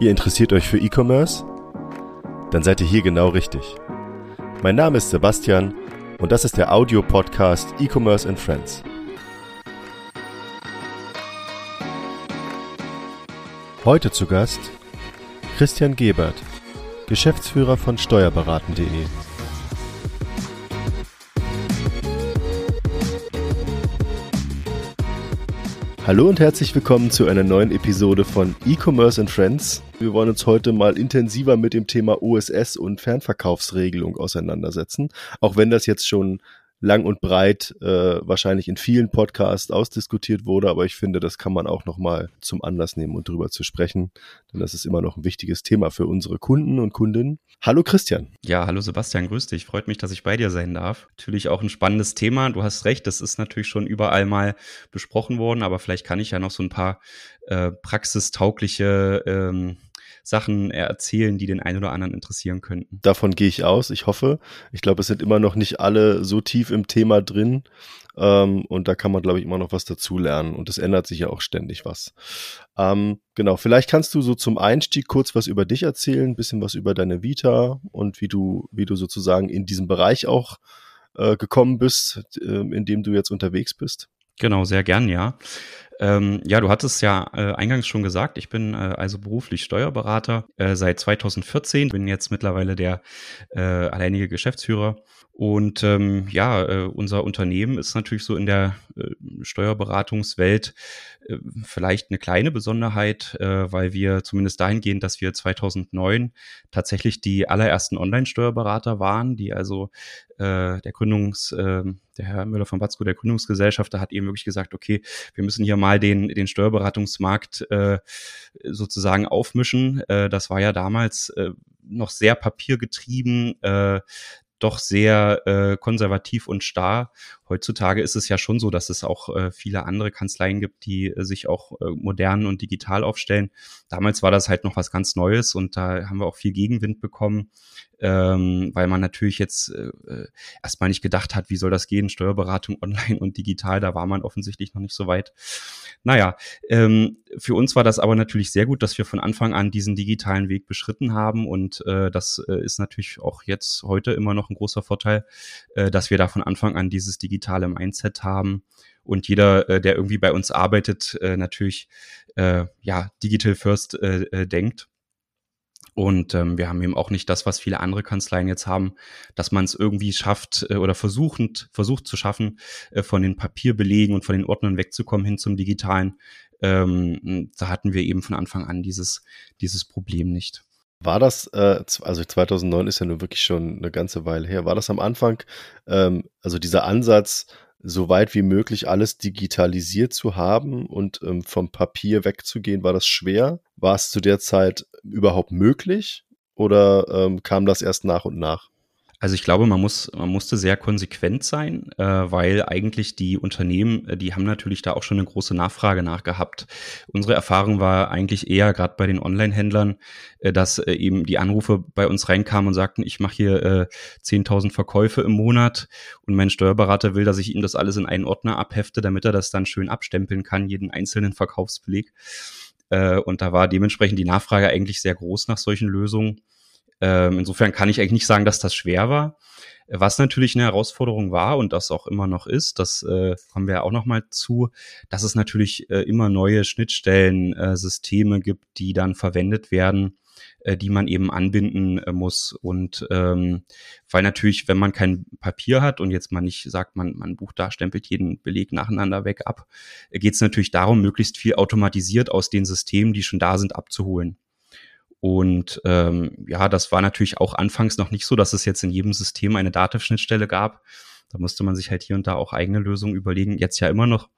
Ihr interessiert euch für E-Commerce? Dann seid ihr hier genau richtig. Mein Name ist Sebastian und das ist der Audio-Podcast E-Commerce and Friends. Heute zu Gast Christian Gebert, Geschäftsführer von Steuerberaten.de. Hallo und herzlich willkommen zu einer neuen Episode von E-Commerce and Friends. Wir wollen uns heute mal intensiver mit dem Thema OSS und Fernverkaufsregelung auseinandersetzen. Auch wenn das jetzt schon lang und breit äh, wahrscheinlich in vielen Podcasts ausdiskutiert wurde, aber ich finde, das kann man auch nochmal zum Anlass nehmen und drüber zu sprechen, denn das ist immer noch ein wichtiges Thema für unsere Kunden und Kundinnen. Hallo Christian. Ja, hallo Sebastian, grüß dich. Freut mich, dass ich bei dir sein darf. Natürlich auch ein spannendes Thema. Du hast recht, das ist natürlich schon überall mal besprochen worden, aber vielleicht kann ich ja noch so ein paar äh, praxistaugliche ähm, Sachen erzählen, die den einen oder anderen interessieren könnten. Davon gehe ich aus, ich hoffe. Ich glaube, es sind immer noch nicht alle so tief im Thema drin. Ähm, und da kann man, glaube ich, immer noch was dazulernen. Und es ändert sich ja auch ständig was. Ähm, genau, vielleicht kannst du so zum Einstieg kurz was über dich erzählen, ein bisschen was über deine Vita und wie du, wie du sozusagen in diesem Bereich auch äh, gekommen bist, äh, in dem du jetzt unterwegs bist. Genau, sehr gern, ja. Ähm, ja, du hattest ja äh, eingangs schon gesagt, ich bin äh, also beruflich Steuerberater äh, seit 2014, bin jetzt mittlerweile der äh, alleinige Geschäftsführer. Und ähm, ja, äh, unser Unternehmen ist natürlich so in der äh, Steuerberatungswelt äh, vielleicht eine kleine Besonderheit, äh, weil wir zumindest dahingehend, dass wir 2009 tatsächlich die allerersten Online-Steuerberater waren, die also äh, der Gründungs, der Herr Müller von Batzko, der Gründungsgesellschafter, hat eben wirklich gesagt, okay, wir müssen hier mal den, den Steuerberatungsmarkt sozusagen aufmischen. Das war ja damals noch sehr papiergetrieben. Doch sehr äh, konservativ und starr. Heutzutage ist es ja schon so, dass es auch äh, viele andere Kanzleien gibt, die äh, sich auch äh, modern und digital aufstellen. Damals war das halt noch was ganz Neues und da haben wir auch viel Gegenwind bekommen ähm, weil man natürlich jetzt äh, äh, erstmal nicht gedacht hat, wie soll das gehen, Steuerberatung online und digital, da war man offensichtlich noch nicht so weit. Naja, ähm, für uns war das aber natürlich sehr gut, dass wir von Anfang an diesen digitalen Weg beschritten haben und äh, das ist natürlich auch jetzt heute immer noch ein großer Vorteil, dass wir da von Anfang an dieses digitale Mindset haben und jeder, äh, der irgendwie bei uns arbeitet, äh, natürlich äh, ja digital first äh, äh, denkt. Und ähm, wir haben eben auch nicht das, was viele andere Kanzleien jetzt haben, dass man es irgendwie schafft äh, oder versuchend, versucht zu schaffen, äh, von den Papierbelegen und von den Ordnern wegzukommen hin zum Digitalen. Ähm, da hatten wir eben von Anfang an dieses, dieses Problem nicht. War das, äh, also 2009 ist ja nur wirklich schon eine ganze Weile her, war das am Anfang, ähm, also dieser Ansatz, so weit wie möglich alles digitalisiert zu haben und ähm, vom Papier wegzugehen, war das schwer? War es zu der Zeit überhaupt möglich oder ähm, kam das erst nach und nach? Also ich glaube, man muss, man musste sehr konsequent sein, äh, weil eigentlich die Unternehmen, äh, die haben natürlich da auch schon eine große Nachfrage nachgehabt. Unsere Erfahrung war eigentlich eher gerade bei den Online-Händlern, äh, dass äh, eben die Anrufe bei uns reinkamen und sagten, ich mache hier äh, 10.000 Verkäufe im Monat und mein Steuerberater will, dass ich ihm das alles in einen Ordner abhefte, damit er das dann schön abstempeln kann, jeden einzelnen Verkaufsbeleg. Äh, und da war dementsprechend die Nachfrage eigentlich sehr groß nach solchen Lösungen. Ähm, insofern kann ich eigentlich nicht sagen, dass das schwer war. Was natürlich eine Herausforderung war und das auch immer noch ist, das äh, kommen wir ja auch noch mal zu, dass es natürlich äh, immer neue Schnittstellen, äh, Systeme gibt, die dann verwendet werden, äh, die man eben anbinden äh, muss. Und ähm, weil natürlich, wenn man kein Papier hat und jetzt mal nicht sagt, man, man bucht da, stempelt jeden Beleg nacheinander weg ab, äh, geht es natürlich darum, möglichst viel automatisiert aus den Systemen, die schon da sind, abzuholen. Und ähm, ja, das war natürlich auch anfangs noch nicht so, dass es jetzt in jedem System eine Dativ-Schnittstelle gab. Da musste man sich halt hier und da auch eigene Lösungen überlegen, jetzt ja immer noch.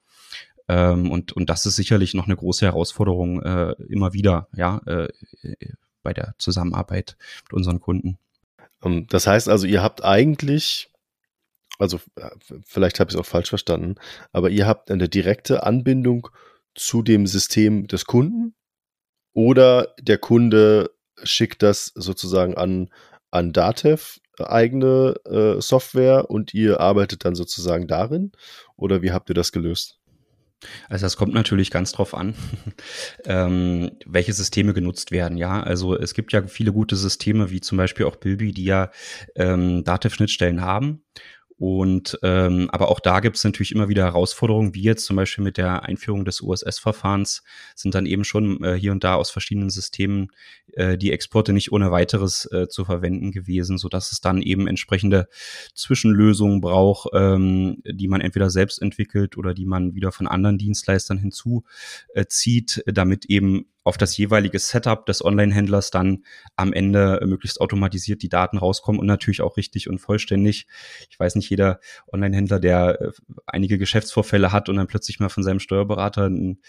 Ähm, und, und das ist sicherlich noch eine große Herausforderung äh, immer wieder, ja, äh, bei der Zusammenarbeit mit unseren Kunden. Ähm, das heißt also, ihr habt eigentlich, also äh, vielleicht habe ich es auch falsch verstanden, aber ihr habt eine direkte Anbindung zu dem System des Kunden oder der Kunde schickt das sozusagen an, an Datev eigene äh, Software und ihr arbeitet dann sozusagen darin? Oder wie habt ihr das gelöst? Also das kommt natürlich ganz drauf an, ähm, welche Systeme genutzt werden. Ja, also es gibt ja viele gute Systeme, wie zum Beispiel auch Bilby, die ja ähm, Dativ-Schnittstellen haben und ähm, aber auch da gibt es natürlich immer wieder Herausforderungen, wie jetzt zum Beispiel mit der Einführung des OSS-Verfahrens sind dann eben schon äh, hier und da aus verschiedenen Systemen äh, die Exporte nicht ohne weiteres äh, zu verwenden gewesen, so dass es dann eben entsprechende Zwischenlösungen braucht, ähm, die man entweder selbst entwickelt oder die man wieder von anderen Dienstleistern hinzuzieht, damit eben auf das jeweilige Setup des Online-Händlers dann am Ende möglichst automatisiert die Daten rauskommen und natürlich auch richtig und vollständig. Ich weiß nicht, jeder Online-Händler, der äh, einige Geschäftsvorfälle hat und dann plötzlich mal von seinem Steuerberater ein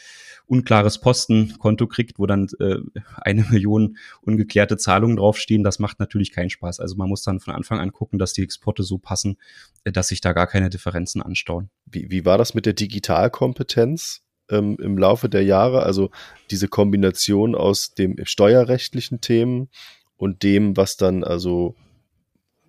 unklares Postenkonto kriegt, wo dann äh, eine Million ungeklärte Zahlungen draufstehen, das macht natürlich keinen Spaß. Also man muss dann von Anfang an gucken, dass die Exporte so passen, äh, dass sich da gar keine Differenzen anstauen. Wie, wie war das mit der Digitalkompetenz? Ähm, im Laufe der Jahre. Also diese Kombination aus dem steuerrechtlichen Themen und dem, was dann also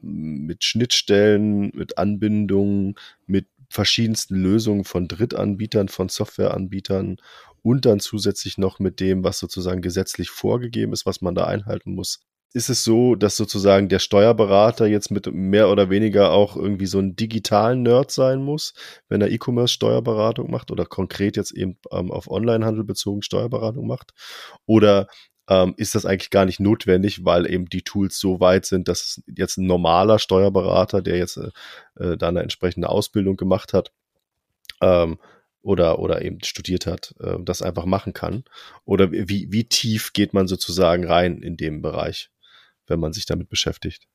mit Schnittstellen, mit Anbindungen, mit verschiedensten Lösungen von Drittanbietern, von Softwareanbietern und dann zusätzlich noch mit dem, was sozusagen gesetzlich vorgegeben ist, was man da einhalten muss ist es so, dass sozusagen der Steuerberater jetzt mit mehr oder weniger auch irgendwie so ein digitalen Nerd sein muss, wenn er E-Commerce-Steuerberatung macht oder konkret jetzt eben ähm, auf Onlinehandel bezogen Steuerberatung macht? Oder ähm, ist das eigentlich gar nicht notwendig, weil eben die Tools so weit sind, dass jetzt ein normaler Steuerberater, der jetzt äh, äh, da eine entsprechende Ausbildung gemacht hat, ähm, oder, oder eben studiert hat, äh, das einfach machen kann? Oder wie, wie tief geht man sozusagen rein in dem Bereich? Wenn man sich damit beschäftigt.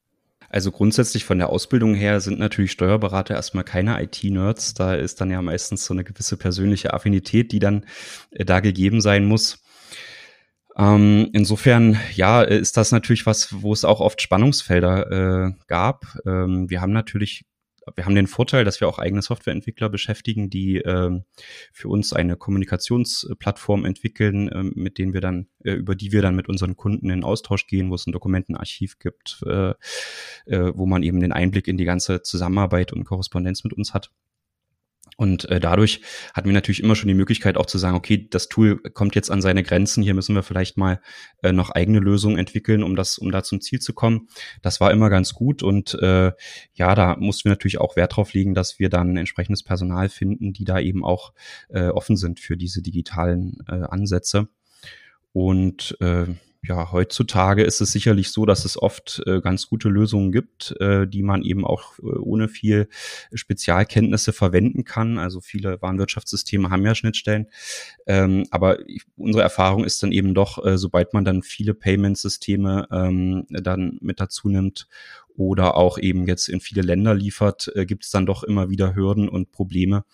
Also grundsätzlich von der Ausbildung her sind natürlich Steuerberater erstmal keine IT-Nerds. Da ist dann ja meistens so eine gewisse persönliche Affinität, die dann äh, da gegeben sein muss. Ähm, insofern, ja, ist das natürlich was, wo es auch oft Spannungsfelder äh, gab. Ähm, wir haben natürlich wir haben den Vorteil, dass wir auch eigene Softwareentwickler beschäftigen, die ähm, für uns eine Kommunikationsplattform entwickeln, ähm, mit denen wir dann, äh, über die wir dann mit unseren Kunden in Austausch gehen, wo es ein Dokumentenarchiv gibt, äh, äh, wo man eben den Einblick in die ganze Zusammenarbeit und Korrespondenz mit uns hat. Und äh, dadurch hatten wir natürlich immer schon die Möglichkeit auch zu sagen, okay, das Tool kommt jetzt an seine Grenzen, hier müssen wir vielleicht mal äh, noch eigene Lösungen entwickeln, um das, um da zum Ziel zu kommen. Das war immer ganz gut und äh, ja, da mussten wir natürlich auch Wert drauf legen, dass wir dann entsprechendes Personal finden, die da eben auch äh, offen sind für diese digitalen äh, Ansätze. Und äh, ja, heutzutage ist es sicherlich so, dass es oft äh, ganz gute Lösungen gibt, äh, die man eben auch äh, ohne viel Spezialkenntnisse verwenden kann. Also viele Warenwirtschaftssysteme haben ja Schnittstellen. Ähm, aber ich, unsere Erfahrung ist dann eben doch, äh, sobald man dann viele Payment-Systeme ähm, dann mit dazu nimmt oder auch eben jetzt in viele Länder liefert, äh, gibt es dann doch immer wieder Hürden und Probleme,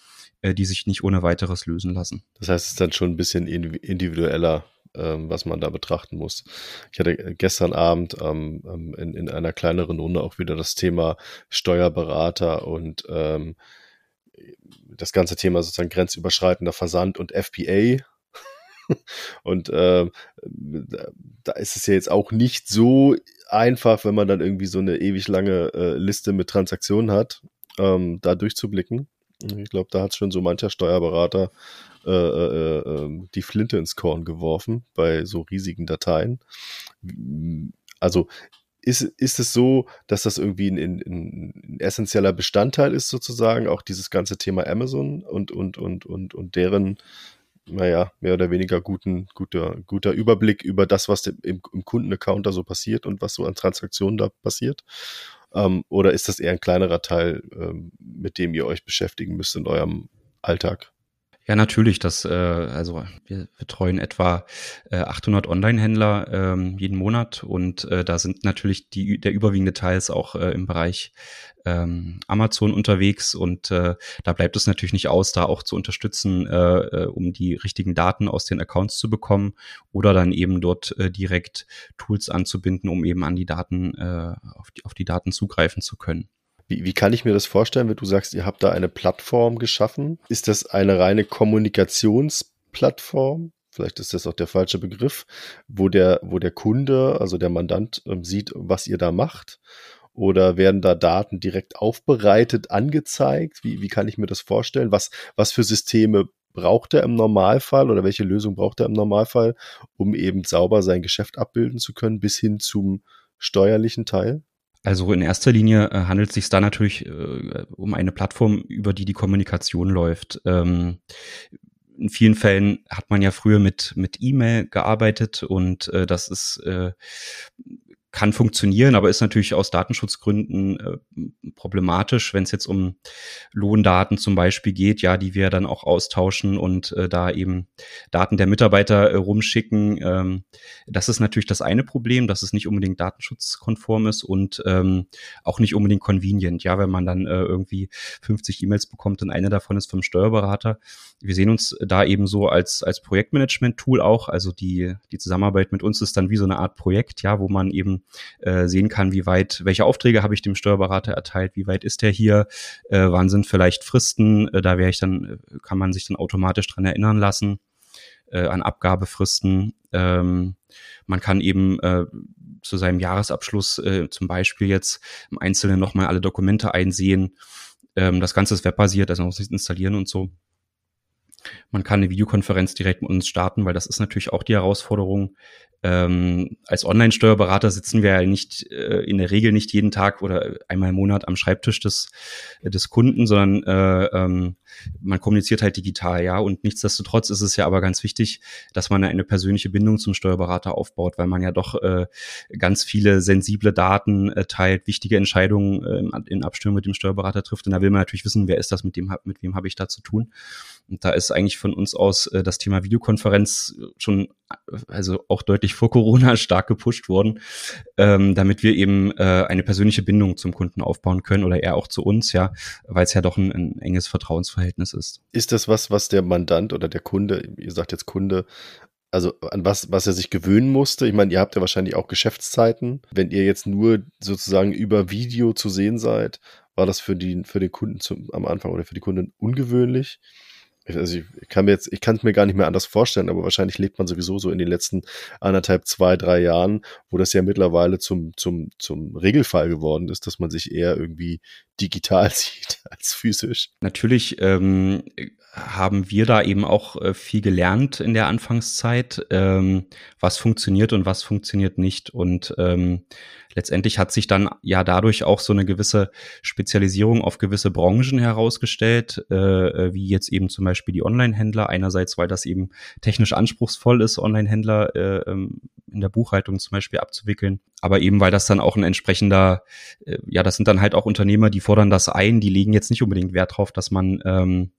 äh, die sich nicht ohne weiteres lösen lassen. Das heißt, es ist dann schon ein bisschen individueller ähm, was man da betrachten muss. Ich hatte gestern Abend ähm, ähm, in, in einer kleineren Runde auch wieder das Thema Steuerberater und ähm, das ganze Thema sozusagen grenzüberschreitender Versand und FPA. und äh, da ist es ja jetzt auch nicht so einfach, wenn man dann irgendwie so eine ewig lange äh, Liste mit Transaktionen hat, ähm, da durchzublicken. Ich glaube, da hat schon so mancher Steuerberater äh, äh, ähm, die Flinte ins Korn geworfen bei so riesigen Dateien. Also ist, ist es so, dass das irgendwie ein, ein, ein, essentieller Bestandteil ist, sozusagen, auch dieses ganze Thema Amazon und, und, und, und, und deren, naja, mehr oder weniger guten, guter, guter Überblick über das, was im, im Kundenaccount da so passiert und was so an Transaktionen da passiert? Ähm, oder ist das eher ein kleinerer Teil, ähm, mit dem ihr euch beschäftigen müsst in eurem Alltag? Ja, natürlich. Das, äh, also wir betreuen etwa äh, 800 Online-Händler ähm, jeden Monat und äh, da sind natürlich die der überwiegende Teil ist auch äh, im Bereich ähm, Amazon unterwegs und äh, da bleibt es natürlich nicht aus, da auch zu unterstützen, äh, äh, um die richtigen Daten aus den Accounts zu bekommen oder dann eben dort äh, direkt Tools anzubinden, um eben an die Daten äh, auf die auf die Daten zugreifen zu können. Wie, wie kann ich mir das vorstellen, wenn du sagst, ihr habt da eine Plattform geschaffen? Ist das eine reine Kommunikationsplattform? Vielleicht ist das auch der falsche Begriff, wo der, wo der Kunde, also der Mandant, ähm, sieht, was ihr da macht. Oder werden da Daten direkt aufbereitet, angezeigt? Wie, wie kann ich mir das vorstellen? Was, was für Systeme braucht er im Normalfall oder welche Lösung braucht er im Normalfall, um eben sauber sein Geschäft abbilden zu können, bis hin zum steuerlichen Teil? Also in erster Linie äh, handelt es sich da natürlich äh, um eine Plattform, über die die Kommunikation läuft. Ähm, in vielen Fällen hat man ja früher mit mit E-Mail gearbeitet und äh, das ist äh, kann funktionieren, aber ist natürlich aus Datenschutzgründen äh, problematisch, wenn es jetzt um Lohndaten zum Beispiel geht, ja, die wir dann auch austauschen und äh, da eben Daten der Mitarbeiter äh, rumschicken. Ähm, das ist natürlich das eine Problem, dass es nicht unbedingt datenschutzkonform ist und ähm, auch nicht unbedingt convenient, ja, wenn man dann äh, irgendwie 50 E-Mails bekommt und eine davon ist vom Steuerberater. Wir sehen uns da eben so als, als Projektmanagement-Tool auch, also die, die Zusammenarbeit mit uns ist dann wie so eine Art Projekt, ja, wo man eben äh, sehen kann, wie weit, welche Aufträge habe ich dem Steuerberater erteilt, wie weit ist er hier, äh, wann sind vielleicht Fristen, äh, da wäre ich dann, äh, kann man sich dann automatisch dran erinnern lassen äh, an Abgabefristen. Ähm, man kann eben äh, zu seinem Jahresabschluss äh, zum Beispiel jetzt im Einzelnen nochmal alle Dokumente einsehen. Ähm, das Ganze ist webbasiert, also muss ich installieren und so. Man kann eine Videokonferenz direkt mit uns starten, weil das ist natürlich auch die Herausforderung. Ähm, als Online-Steuerberater sitzen wir ja nicht äh, in der Regel nicht jeden Tag oder einmal im Monat am Schreibtisch des, des Kunden, sondern äh, ähm, man kommuniziert halt digital, ja. Und nichtsdestotrotz ist es ja aber ganz wichtig, dass man eine persönliche Bindung zum Steuerberater aufbaut, weil man ja doch äh, ganz viele sensible Daten äh, teilt, wichtige Entscheidungen äh, in Abstimmung mit dem Steuerberater trifft. Und da will man natürlich wissen, wer ist das, mit dem, mit wem habe ich da zu tun. Und da ist eigentlich von uns aus äh, das Thema Videokonferenz schon, also auch deutlich vor Corona stark gepusht worden, ähm, damit wir eben äh, eine persönliche Bindung zum Kunden aufbauen können oder er auch zu uns, ja, weil es ja doch ein, ein enges Vertrauensverhältnis ist. Ist das was, was der Mandant oder der Kunde, ihr sagt jetzt Kunde, also an was, was er sich gewöhnen musste. Ich meine, ihr habt ja wahrscheinlich auch Geschäftszeiten. Wenn ihr jetzt nur sozusagen über Video zu sehen seid, war das für, die, für den Kunden zum, am Anfang oder für die Kunden ungewöhnlich? Also ich kann mir jetzt, ich kann es mir gar nicht mehr anders vorstellen, aber wahrscheinlich lebt man sowieso so in den letzten anderthalb, zwei, drei Jahren, wo das ja mittlerweile zum, zum, zum Regelfall geworden ist, dass man sich eher irgendwie digital sieht als physisch. Natürlich ähm, haben wir da eben auch äh, viel gelernt in der Anfangszeit, ähm, was funktioniert und was funktioniert nicht. Und ähm, letztendlich hat sich dann ja dadurch auch so eine gewisse Spezialisierung auf gewisse Branchen herausgestellt, äh, äh wie jetzt eben zum Beispiel die Online-Händler. Einerseits, weil das eben technisch anspruchsvoll ist, Online-Händler äh, ähm, in der Buchhaltung zum Beispiel abzuwickeln. Aber eben, weil das dann auch ein entsprechender, äh, ja, das sind dann halt auch Unternehmer, die fordern das ein, die legen jetzt nicht unbedingt Wert drauf, dass man ähm,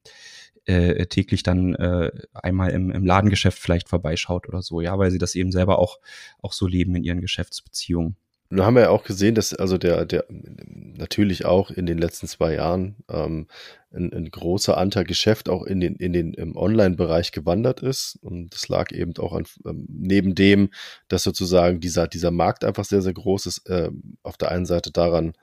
äh, täglich dann äh, einmal im, im Ladengeschäft vielleicht vorbeischaut oder so, ja, weil sie das eben selber auch, auch so leben in ihren Geschäftsbeziehungen. Nun haben wir ja auch gesehen, dass also der, der natürlich auch in den letzten zwei Jahren ähm, ein, ein großer Anteil Geschäft auch in den, in den im Online-Bereich gewandert ist. Und das lag eben auch an, ähm, neben dem, dass sozusagen dieser, dieser Markt einfach sehr, sehr groß ist, äh, auf der einen Seite daran,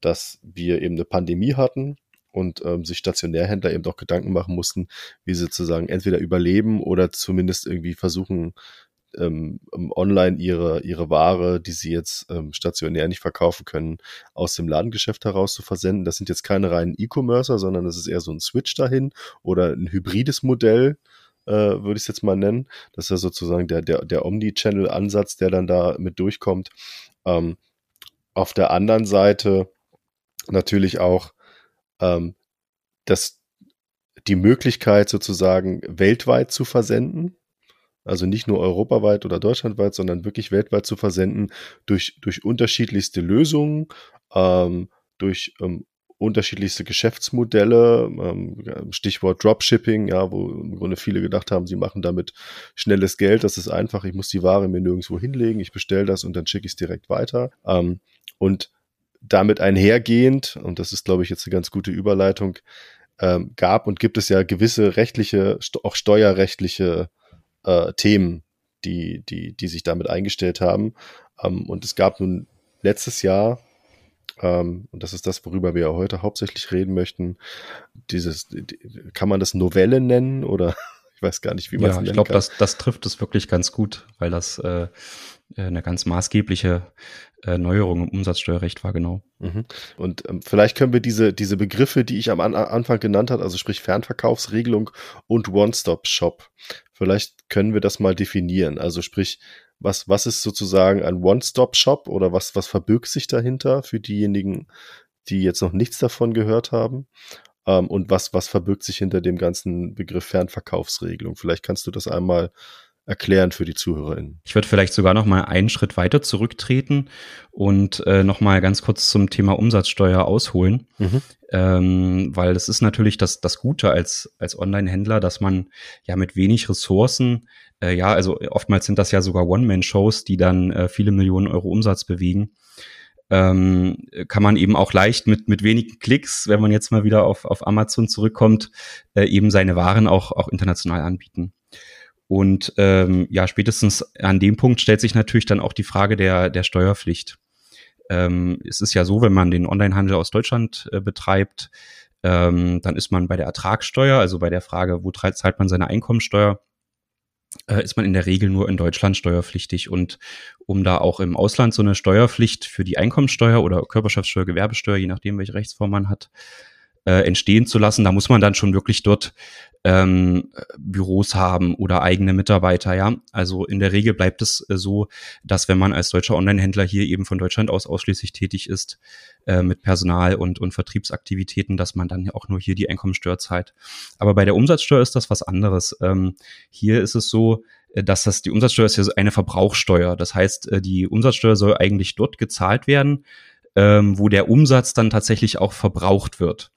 dass wir eben eine Pandemie hatten, und ähm, sich Stationärhändler eben auch Gedanken machen mussten, wie sie sozusagen entweder überleben oder zumindest irgendwie versuchen, ähm, online ihre, ihre Ware, die sie jetzt ähm, stationär nicht verkaufen können, aus dem Ladengeschäft heraus zu versenden. Das sind jetzt keine reinen E-Commercer, sondern das ist eher so ein Switch dahin oder ein hybrides Modell, äh, würde ich es jetzt mal nennen. Das ist ja sozusagen der, der, der Omni-Channel-Ansatz, der dann da mit durchkommt. Ähm, auf der anderen Seite natürlich auch ähm, das, die Möglichkeit sozusagen weltweit zu versenden. Also nicht nur europaweit oder deutschlandweit, sondern wirklich weltweit zu versenden durch, durch unterschiedlichste Lösungen, ähm, durch ähm, unterschiedlichste Geschäftsmodelle, ähm, Stichwort Dropshipping, ja, wo im Grunde viele gedacht haben, sie machen damit schnelles Geld, das ist einfach, ich muss die Ware mir nirgendwo hinlegen, ich bestelle das und dann schicke ich es direkt weiter. Ähm, und damit einhergehend, und das ist, glaube ich, jetzt eine ganz gute Überleitung, ähm, gab und gibt es ja gewisse rechtliche, auch steuerrechtliche äh, Themen, die, die, die sich damit eingestellt haben. Ähm, und es gab nun letztes Jahr, ähm, und das ist das, worüber wir ja heute hauptsächlich reden möchten, dieses, kann man das Novelle nennen oder ich weiß gar nicht, wie man es ja, nennt. Ich glaube, das, das trifft es wirklich ganz gut, weil das äh, eine ganz maßgebliche äh, Neuerung im Umsatzsteuerrecht war, genau. Mhm. Und ähm, vielleicht können wir diese, diese Begriffe, die ich am An Anfang genannt habe, also sprich Fernverkaufsregelung und One-Stop-Shop, vielleicht können wir das mal definieren. Also sprich, was, was ist sozusagen ein One-Stop-Shop oder was, was verbirgt sich dahinter für diejenigen, die jetzt noch nichts davon gehört haben? Ähm, und was, was verbirgt sich hinter dem ganzen Begriff Fernverkaufsregelung? Vielleicht kannst du das einmal erklären für die ZuhörerInnen. Ich würde vielleicht sogar noch mal einen Schritt weiter zurücktreten und äh, noch mal ganz kurz zum Thema Umsatzsteuer ausholen, mhm. ähm, weil das ist natürlich das, das Gute als, als Online-Händler, dass man ja mit wenig Ressourcen, äh, ja, also oftmals sind das ja sogar One-Man-Shows, die dann äh, viele Millionen Euro Umsatz bewegen, ähm, kann man eben auch leicht mit, mit wenigen Klicks, wenn man jetzt mal wieder auf, auf Amazon zurückkommt, äh, eben seine Waren auch, auch international anbieten. Und ähm, ja, spätestens an dem Punkt stellt sich natürlich dann auch die Frage der, der Steuerpflicht. Ähm, es ist ja so, wenn man den Onlinehandel aus Deutschland äh, betreibt, ähm, dann ist man bei der Ertragssteuer, also bei der Frage, wo zahlt man seine Einkommensteuer, äh, ist man in der Regel nur in Deutschland steuerpflichtig. Und um da auch im Ausland so eine Steuerpflicht für die Einkommensteuer oder Körperschaftssteuer, Gewerbesteuer, je nachdem, welche Rechtsform man hat, äh, entstehen zu lassen. Da muss man dann schon wirklich dort ähm, Büros haben oder eigene Mitarbeiter, ja. Also in der Regel bleibt es äh, so, dass wenn man als deutscher Online-Händler hier eben von Deutschland aus ausschließlich tätig ist, äh, mit Personal und, und Vertriebsaktivitäten, dass man dann auch nur hier die Einkommensteuer zahlt. Aber bei der Umsatzsteuer ist das was anderes. Ähm, hier ist es so, äh, dass das die Umsatzsteuer ist ja eine Verbrauchssteuer. Das heißt, äh, die Umsatzsteuer soll eigentlich dort gezahlt werden, ähm, wo der Umsatz dann tatsächlich auch verbraucht wird.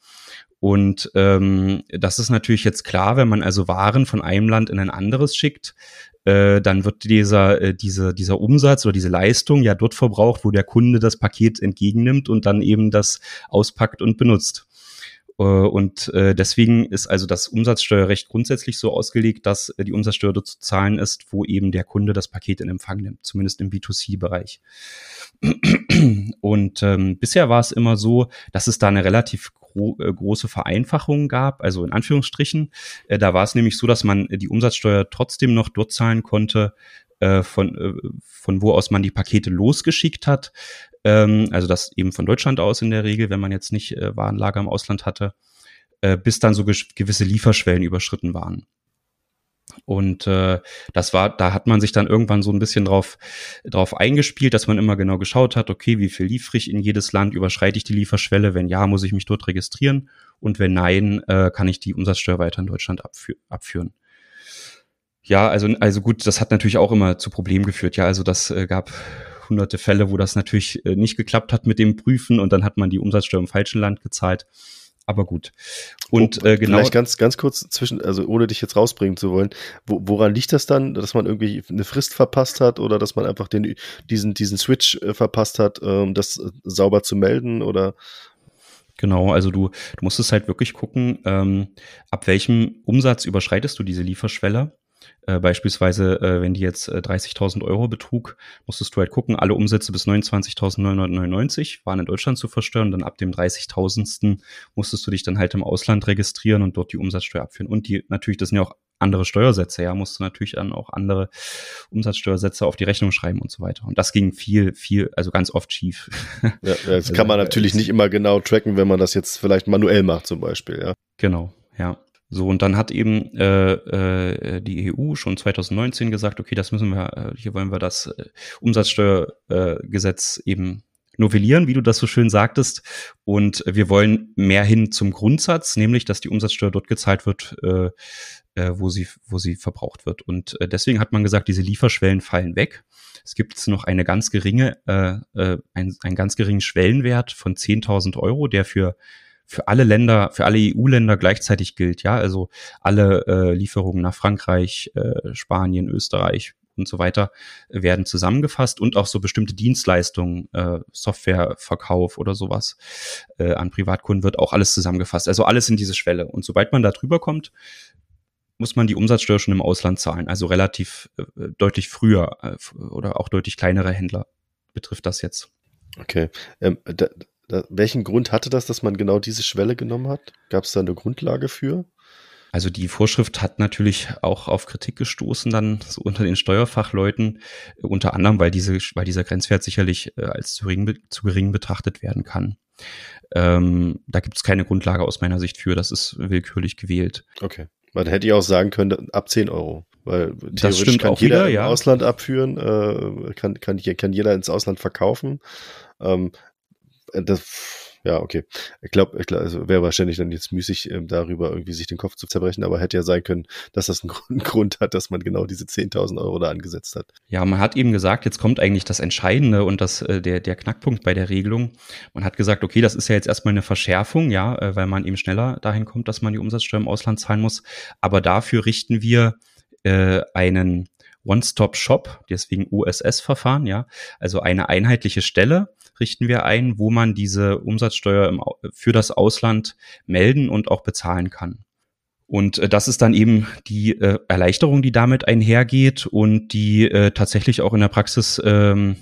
Und ähm, das ist natürlich jetzt klar, wenn man also Waren von einem Land in ein anderes schickt, äh, dann wird dieser, äh, diese, dieser Umsatz oder diese Leistung ja dort verbraucht, wo der Kunde das Paket entgegennimmt und dann eben das auspackt und benutzt. Äh, und äh, deswegen ist also das Umsatzsteuerrecht grundsätzlich so ausgelegt, dass äh, die Umsatzsteuer dort zu zahlen ist, wo eben der Kunde das Paket in Empfang nimmt, zumindest im B2C-Bereich. Und ähm, bisher war es immer so, dass es da eine relativ gro große Vereinfachung gab, also in Anführungsstrichen. Da war es nämlich so, dass man die Umsatzsteuer trotzdem noch dort zahlen konnte, äh, von, äh, von wo aus man die Pakete losgeschickt hat. Ähm, also das eben von Deutschland aus in der Regel, wenn man jetzt nicht äh, Warenlager im Ausland hatte, äh, bis dann so gewisse Lieferschwellen überschritten waren. Und äh, das war, da hat man sich dann irgendwann so ein bisschen drauf, drauf eingespielt, dass man immer genau geschaut hat, okay, wie viel liefere ich in jedes Land, überschreite ich die Lieferschwelle, wenn ja, muss ich mich dort registrieren und wenn nein, äh, kann ich die Umsatzsteuer weiter in Deutschland abfü abführen. Ja, also, also gut, das hat natürlich auch immer zu Problemen geführt. Ja, also das äh, gab hunderte Fälle, wo das natürlich äh, nicht geklappt hat mit dem Prüfen und dann hat man die Umsatzsteuer im falschen Land gezahlt aber gut. Und oh, äh, genau. Vielleicht ganz, ganz kurz zwischen, also ohne dich jetzt rausbringen zu wollen, wo, woran liegt das dann, dass man irgendwie eine Frist verpasst hat oder dass man einfach den, diesen, diesen Switch äh, verpasst hat, um das äh, sauber zu melden oder? Genau, also du, du musst es halt wirklich gucken, ähm, ab welchem Umsatz überschreitest du diese Lieferschwelle äh, beispielsweise, äh, wenn die jetzt äh, 30.000 Euro betrug, musstest du halt gucken, alle Umsätze bis 29.999 waren in Deutschland zu versteuern. Dann ab dem 30.000. musstest du dich dann halt im Ausland registrieren und dort die Umsatzsteuer abführen. Und die natürlich, das sind ja auch andere Steuersätze, ja, musst du natürlich dann auch andere Umsatzsteuersätze auf die Rechnung schreiben und so weiter. Und das ging viel, viel, also ganz oft schief. Ja, das also, kann man natürlich nicht immer genau tracken, wenn man das jetzt vielleicht manuell macht zum Beispiel, ja. Genau, ja. So, und dann hat eben äh, äh, die EU schon 2019 gesagt, okay, das müssen wir, äh, hier wollen wir das äh, Umsatzsteuergesetz äh, eben novellieren, wie du das so schön sagtest. Und wir wollen mehr hin zum Grundsatz, nämlich, dass die Umsatzsteuer dort gezahlt wird, äh, äh, wo, sie, wo sie verbraucht wird. Und äh, deswegen hat man gesagt, diese Lieferschwellen fallen weg. Es gibt noch eine ganz geringe, äh, äh, ein, einen ganz geringen Schwellenwert von 10.000 Euro, der für für alle Länder, für alle EU-Länder gleichzeitig gilt. Ja, also alle äh, Lieferungen nach Frankreich, äh, Spanien, Österreich und so weiter werden zusammengefasst und auch so bestimmte Dienstleistungen, äh, Softwareverkauf oder sowas äh, an Privatkunden wird auch alles zusammengefasst. Also alles in diese Schwelle. Und sobald man da drüber kommt, muss man die Umsatzsteuer schon im Ausland zahlen, also relativ äh, deutlich früher äh, oder auch deutlich kleinere Händler betrifft das jetzt. Okay. Ähm, da, welchen Grund hatte das, dass man genau diese Schwelle genommen hat? Gab es da eine Grundlage für? Also die Vorschrift hat natürlich auch auf Kritik gestoßen, dann so unter den Steuerfachleuten, unter anderem, weil diese, weil dieser Grenzwert sicherlich äh, als zu gering, zu gering betrachtet werden kann. Ähm, da gibt es keine Grundlage aus meiner Sicht für, das ist willkürlich gewählt. Okay. Man hätte ja auch sagen können, ab 10 Euro. Weil das stimmt kann auch jeder wieder, im ja. Ausland abführen, äh, kann, kann, kann jeder ins Ausland verkaufen. Ähm, das, ja, okay. Ich glaube, glaub, also wäre wahrscheinlich dann jetzt müßig, ähm, darüber irgendwie sich den Kopf zu zerbrechen, aber hätte ja sein können, dass das einen Grund, Grund hat, dass man genau diese 10.000 Euro da angesetzt hat. Ja, man hat eben gesagt, jetzt kommt eigentlich das Entscheidende und das, äh, der, der Knackpunkt bei der Regelung. Man hat gesagt, okay, das ist ja jetzt erstmal eine Verschärfung, ja, äh, weil man eben schneller dahin kommt, dass man die Umsatzsteuer im Ausland zahlen muss. Aber dafür richten wir äh, einen One-Stop-Shop, deswegen USS-Verfahren, ja, also eine einheitliche Stelle richten wir ein, wo man diese Umsatzsteuer im, für das Ausland melden und auch bezahlen kann. Und äh, das ist dann eben die äh, Erleichterung, die damit einhergeht und die äh, tatsächlich auch in der Praxis ähm,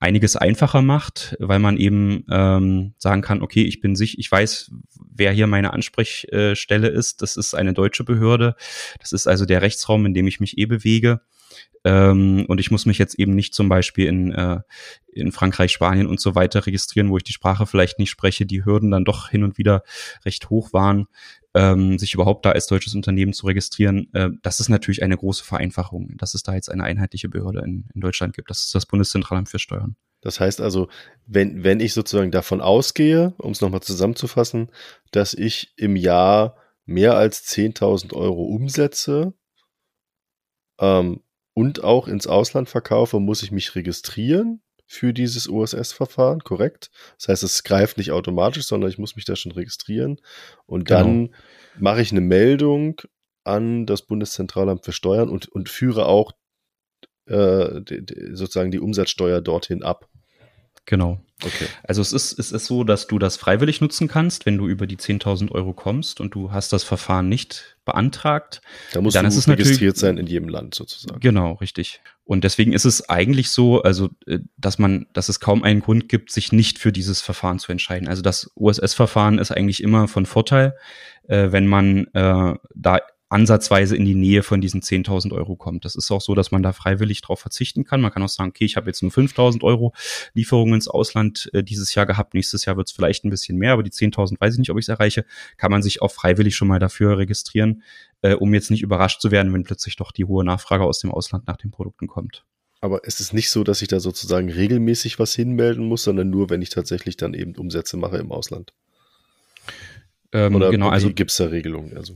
einiges einfacher macht, weil man eben ähm, sagen kann, okay, ich bin sich, ich weiß, wer hier meine Ansprechstelle ist. Das ist eine deutsche Behörde. Das ist also der Rechtsraum, in dem ich mich eh bewege. Ähm, und ich muss mich jetzt eben nicht zum Beispiel in, äh, in Frankreich, Spanien und so weiter registrieren, wo ich die Sprache vielleicht nicht spreche, die Hürden dann doch hin und wieder recht hoch waren, ähm, sich überhaupt da als deutsches Unternehmen zu registrieren. Äh, das ist natürlich eine große Vereinfachung, dass es da jetzt eine einheitliche Behörde in, in Deutschland gibt. Das ist das Bundeszentralamt für Steuern. Das heißt also, wenn, wenn ich sozusagen davon ausgehe, um es nochmal zusammenzufassen, dass ich im Jahr mehr als 10.000 Euro umsetze, ähm, und auch ins Ausland verkaufe, muss ich mich registrieren für dieses OSS-Verfahren, korrekt? Das heißt, es greift nicht automatisch, sondern ich muss mich da schon registrieren. Und genau. dann mache ich eine Meldung an das Bundeszentralamt für Steuern und, und führe auch äh, sozusagen die Umsatzsteuer dorthin ab. Genau. Okay. Also es ist, es ist so, dass du das freiwillig nutzen kannst, wenn du über die 10.000 Euro kommst und du hast das Verfahren nicht beantragt. Da musst dann du ist es registriert sein in jedem Land sozusagen. Genau, richtig. Und deswegen ist es eigentlich so, also äh, dass man, dass es kaum einen Grund gibt, sich nicht für dieses Verfahren zu entscheiden. Also das OSS-Verfahren ist eigentlich immer von Vorteil, äh, wenn man äh, da ansatzweise in die Nähe von diesen 10.000 Euro kommt. Das ist auch so, dass man da freiwillig drauf verzichten kann. Man kann auch sagen, okay, ich habe jetzt nur 5.000 Euro Lieferungen ins Ausland äh, dieses Jahr gehabt. Nächstes Jahr wird es vielleicht ein bisschen mehr, aber die 10.000 weiß ich nicht, ob ich es erreiche. Kann man sich auch freiwillig schon mal dafür registrieren, äh, um jetzt nicht überrascht zu werden, wenn plötzlich doch die hohe Nachfrage aus dem Ausland nach den Produkten kommt. Aber es ist nicht so, dass ich da sozusagen regelmäßig was hinmelden muss, sondern nur, wenn ich tatsächlich dann eben Umsätze mache im Ausland. Ähm, Oder genau, also gibt es da Regelungen? Also.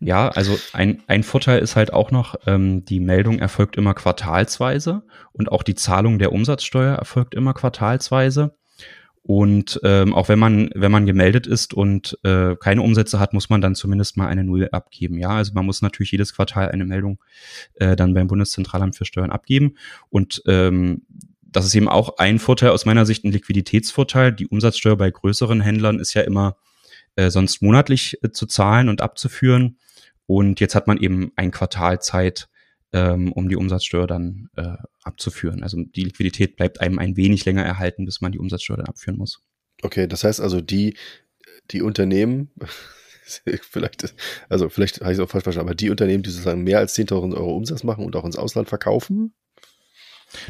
Ja, also ein, ein Vorteil ist halt auch noch, ähm, die Meldung erfolgt immer quartalsweise und auch die Zahlung der Umsatzsteuer erfolgt immer quartalsweise. Und ähm, auch wenn man, wenn man gemeldet ist und äh, keine Umsätze hat, muss man dann zumindest mal eine Null abgeben. Ja, also man muss natürlich jedes Quartal eine Meldung äh, dann beim Bundeszentralamt für Steuern abgeben. Und ähm, das ist eben auch ein Vorteil aus meiner Sicht, ein Liquiditätsvorteil. Die Umsatzsteuer bei größeren Händlern ist ja immer äh, sonst monatlich äh, zu zahlen und abzuführen. Und jetzt hat man eben ein Quartal Zeit, ähm, um die Umsatzsteuer dann äh, abzuführen. Also die Liquidität bleibt einem ein wenig länger erhalten, bis man die Umsatzsteuer dann abführen muss. Okay, das heißt also, die, die Unternehmen, vielleicht, also vielleicht habe ich es auch falsch verstanden, aber die Unternehmen, die sozusagen mehr als 10.000 Euro Umsatz machen und auch ins Ausland verkaufen,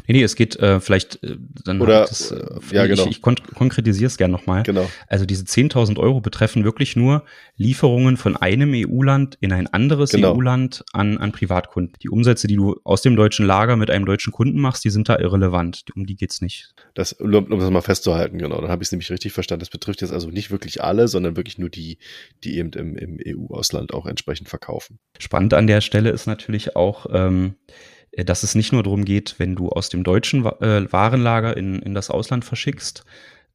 Nee, nee, es geht äh, vielleicht äh, dann Oder, das, äh, ja, genau. Ich, ich kon konkretisiere es gerne nochmal. Genau. Also diese 10.000 Euro betreffen wirklich nur Lieferungen von einem EU-Land in ein anderes Genau. EU-Land an, an Privatkunden. Die Umsätze, die du aus dem deutschen Lager mit einem deutschen Kunden machst, die sind da irrelevant. Um die geht's nicht. Das, um, um das mal festzuhalten, genau. Dann habe ich es nämlich richtig verstanden. Das betrifft jetzt also nicht wirklich alle, sondern wirklich nur die, die eben im, im EU-Ausland auch entsprechend verkaufen. Spannend an der Stelle ist natürlich auch, ähm, äh, dass es nicht nur darum geht, wenn du aus dem deutschen äh, Warenlager in, in das Ausland verschickst,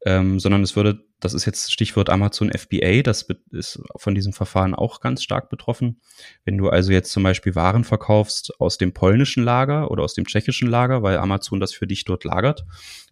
ähm, sondern es würde, das ist jetzt Stichwort Amazon FBA, das ist von diesem Verfahren auch ganz stark betroffen. Wenn du also jetzt zum Beispiel Waren verkaufst aus dem polnischen Lager oder aus dem tschechischen Lager, weil Amazon das für dich dort lagert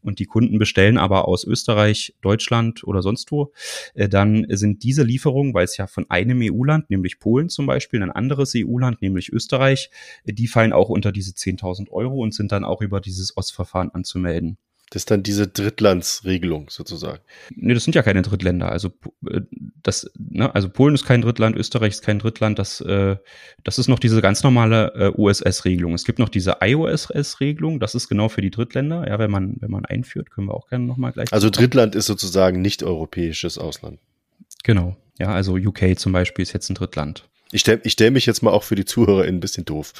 und die Kunden bestellen aber aus Österreich, Deutschland oder sonst wo, äh, dann sind diese Lieferungen, weil es ja von einem EU-Land, nämlich Polen zum Beispiel, ein anderes EU-Land, nämlich Österreich, äh, die fallen auch unter diese 10.000 Euro und sind dann auch über dieses OS-Verfahren anzumelden. Das ist dann diese Drittlandsregelung sozusagen. Nee, das sind ja keine Drittländer. Also äh, das, ne, also Polen ist kein Drittland, Österreich ist kein Drittland. Das, äh, das ist noch diese ganz normale äh, USS-Regelung. Es gibt noch diese IOSS-Regelung. Das ist genau für die Drittländer. Ja, wenn man wenn man einführt, können wir auch gerne nochmal gleich. Also Drittland ist sozusagen nicht europäisches Ausland. Genau. Ja, also UK zum Beispiel ist jetzt ein Drittland. Ich stelle ich stell mich jetzt mal auch für die Zuhörer ein bisschen doof.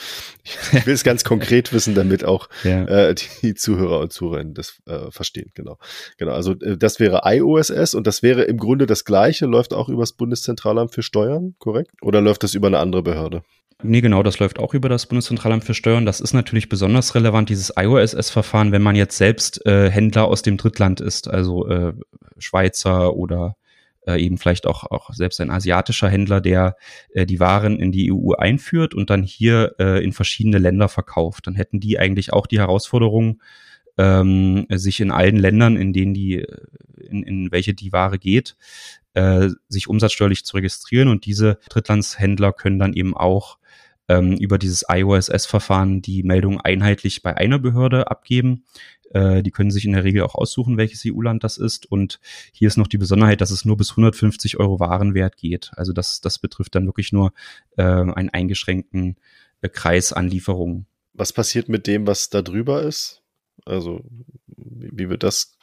Ich will es ganz konkret wissen, damit auch ja. äh, die Zuhörer und Zuhörerinnen das äh, verstehen. Genau. Genau. Also äh, das wäre IOSS und das wäre im Grunde das gleiche, läuft auch über das Bundeszentralamt für Steuern, korrekt? Oder läuft das über eine andere Behörde? Nee, genau, das läuft auch über das Bundeszentralamt für Steuern. Das ist natürlich besonders relevant, dieses IOSS-Verfahren, wenn man jetzt selbst äh, Händler aus dem Drittland ist, also äh, Schweizer oder äh, eben vielleicht auch, auch selbst ein asiatischer Händler, der äh, die Waren in die EU einführt und dann hier äh, in verschiedene Länder verkauft. Dann hätten die eigentlich auch die Herausforderung, ähm, sich in allen Ländern, in denen die, in, in welche die Ware geht, äh, sich umsatzsteuerlich zu registrieren und diese Drittlandshändler können dann eben auch ähm, über dieses IOSS-Verfahren die Meldung einheitlich bei einer Behörde abgeben. Äh, die können sich in der Regel auch aussuchen, welches EU-Land das ist. Und hier ist noch die Besonderheit, dass es nur bis 150 Euro Warenwert geht. Also das, das betrifft dann wirklich nur äh, einen eingeschränkten äh, Kreis an Lieferungen. Was passiert mit dem, was da drüber ist? Also wie, wie wird das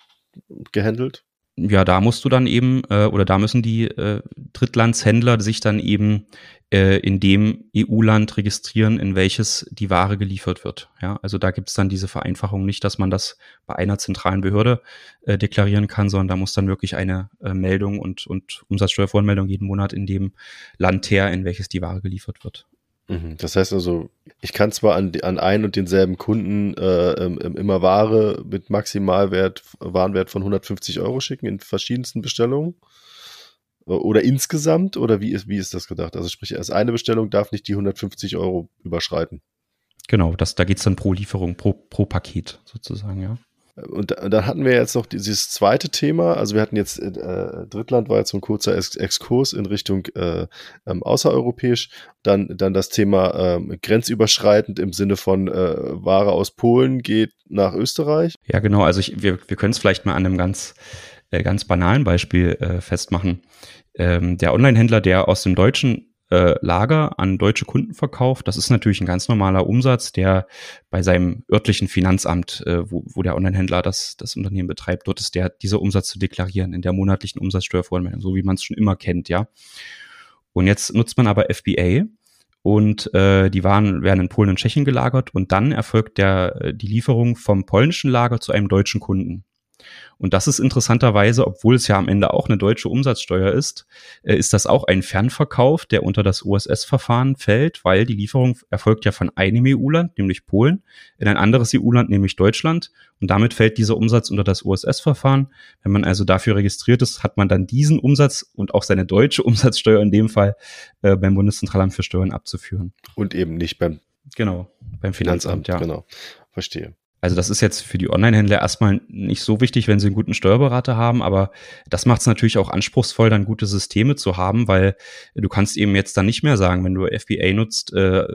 gehandelt? Ja, da musst du dann eben, äh, oder da müssen die äh, Drittlandshändler sich dann eben äh, in dem EU-Land registrieren, in welches die Ware geliefert wird. Ja, also da gibt's dann diese Vereinfachung nicht, dass man das bei einer zentralen Behörde äh, deklarieren kann, sondern da muss dann wirklich eine äh, Meldung und, und Umsatzsteuervoranmeldung jeden Monat in dem Land her, in welches die Ware geliefert wird. Mhm. Das heißt also, ich kann zwar an, an einen und denselben Kunden äh, immer Ware mit Maximalwert, Warenwert von 150 Euro schicken in verschiedensten Bestellungen. Oder insgesamt? Oder wie ist, wie ist das gedacht? Also sprich, erst eine Bestellung darf nicht die 150 Euro überschreiten. Genau, das, da geht's dann pro Lieferung, pro, pro Paket sozusagen, ja. Und dann hatten wir jetzt noch dieses zweite Thema. Also wir hatten jetzt, äh, Drittland war jetzt so ein kurzer Ex Exkurs in Richtung äh, ähm, außereuropäisch. Dann, dann das Thema ähm, grenzüberschreitend im Sinne von äh, Ware aus Polen geht nach Österreich. Ja, genau. Also ich, wir, wir können es vielleicht mal an einem ganz, äh, ganz banalen Beispiel äh, festmachen. Ähm, der Online-Händler, der aus dem deutschen äh, Lager an deutsche Kunden verkauft. Das ist natürlich ein ganz normaler Umsatz, der bei seinem örtlichen Finanzamt, äh, wo, wo der Onlinehändler das, das Unternehmen betreibt, dort ist der dieser Umsatz zu deklarieren in der monatlichen Umsatzsteuervoranmeldung, so wie man es schon immer kennt, ja. Und jetzt nutzt man aber FBA und äh, die Waren werden in Polen und Tschechien gelagert und dann erfolgt der, äh, die Lieferung vom polnischen Lager zu einem deutschen Kunden. Und das ist interessanterweise, obwohl es ja am Ende auch eine deutsche Umsatzsteuer ist, äh, ist das auch ein Fernverkauf, der unter das OSS-Verfahren fällt, weil die Lieferung erfolgt ja von einem EU-Land, nämlich Polen, in ein anderes EU-Land, nämlich Deutschland. Und damit fällt dieser Umsatz unter das OSS-Verfahren. Wenn man also dafür registriert ist, hat man dann diesen Umsatz und auch seine deutsche Umsatzsteuer in dem Fall äh, beim Bundeszentralamt für Steuern abzuführen. Und eben nicht beim Genau, beim Finanzamt, Finanzamt ja. Genau, verstehe. Also das ist jetzt für die Online-Händler erstmal nicht so wichtig, wenn sie einen guten Steuerberater haben, aber das macht es natürlich auch anspruchsvoll, dann gute Systeme zu haben, weil du kannst eben jetzt dann nicht mehr sagen, wenn du FBA nutzt, äh,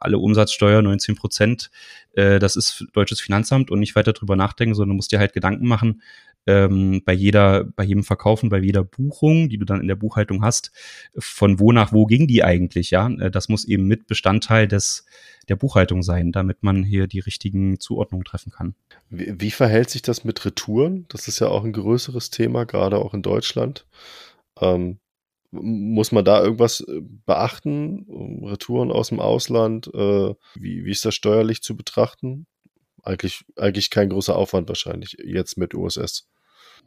alle Umsatzsteuer 19 Prozent, äh, das ist deutsches Finanzamt und nicht weiter drüber nachdenken, sondern du musst dir halt Gedanken machen, ähm, bei jeder, bei jedem Verkaufen, bei jeder Buchung, die du dann in der Buchhaltung hast, von wo nach wo ging die eigentlich, ja? Äh, das muss eben mit Bestandteil des der Buchhaltung sein, damit man hier die richtigen Zuordnungen treffen kann. Wie, wie verhält sich das mit Retouren? Das ist ja auch ein größeres Thema, gerade auch in Deutschland. Ähm, muss man da irgendwas äh, beachten? Retouren aus dem Ausland? Äh, wie, wie ist das steuerlich zu betrachten? Eigentlich, eigentlich kein großer Aufwand wahrscheinlich jetzt mit USS.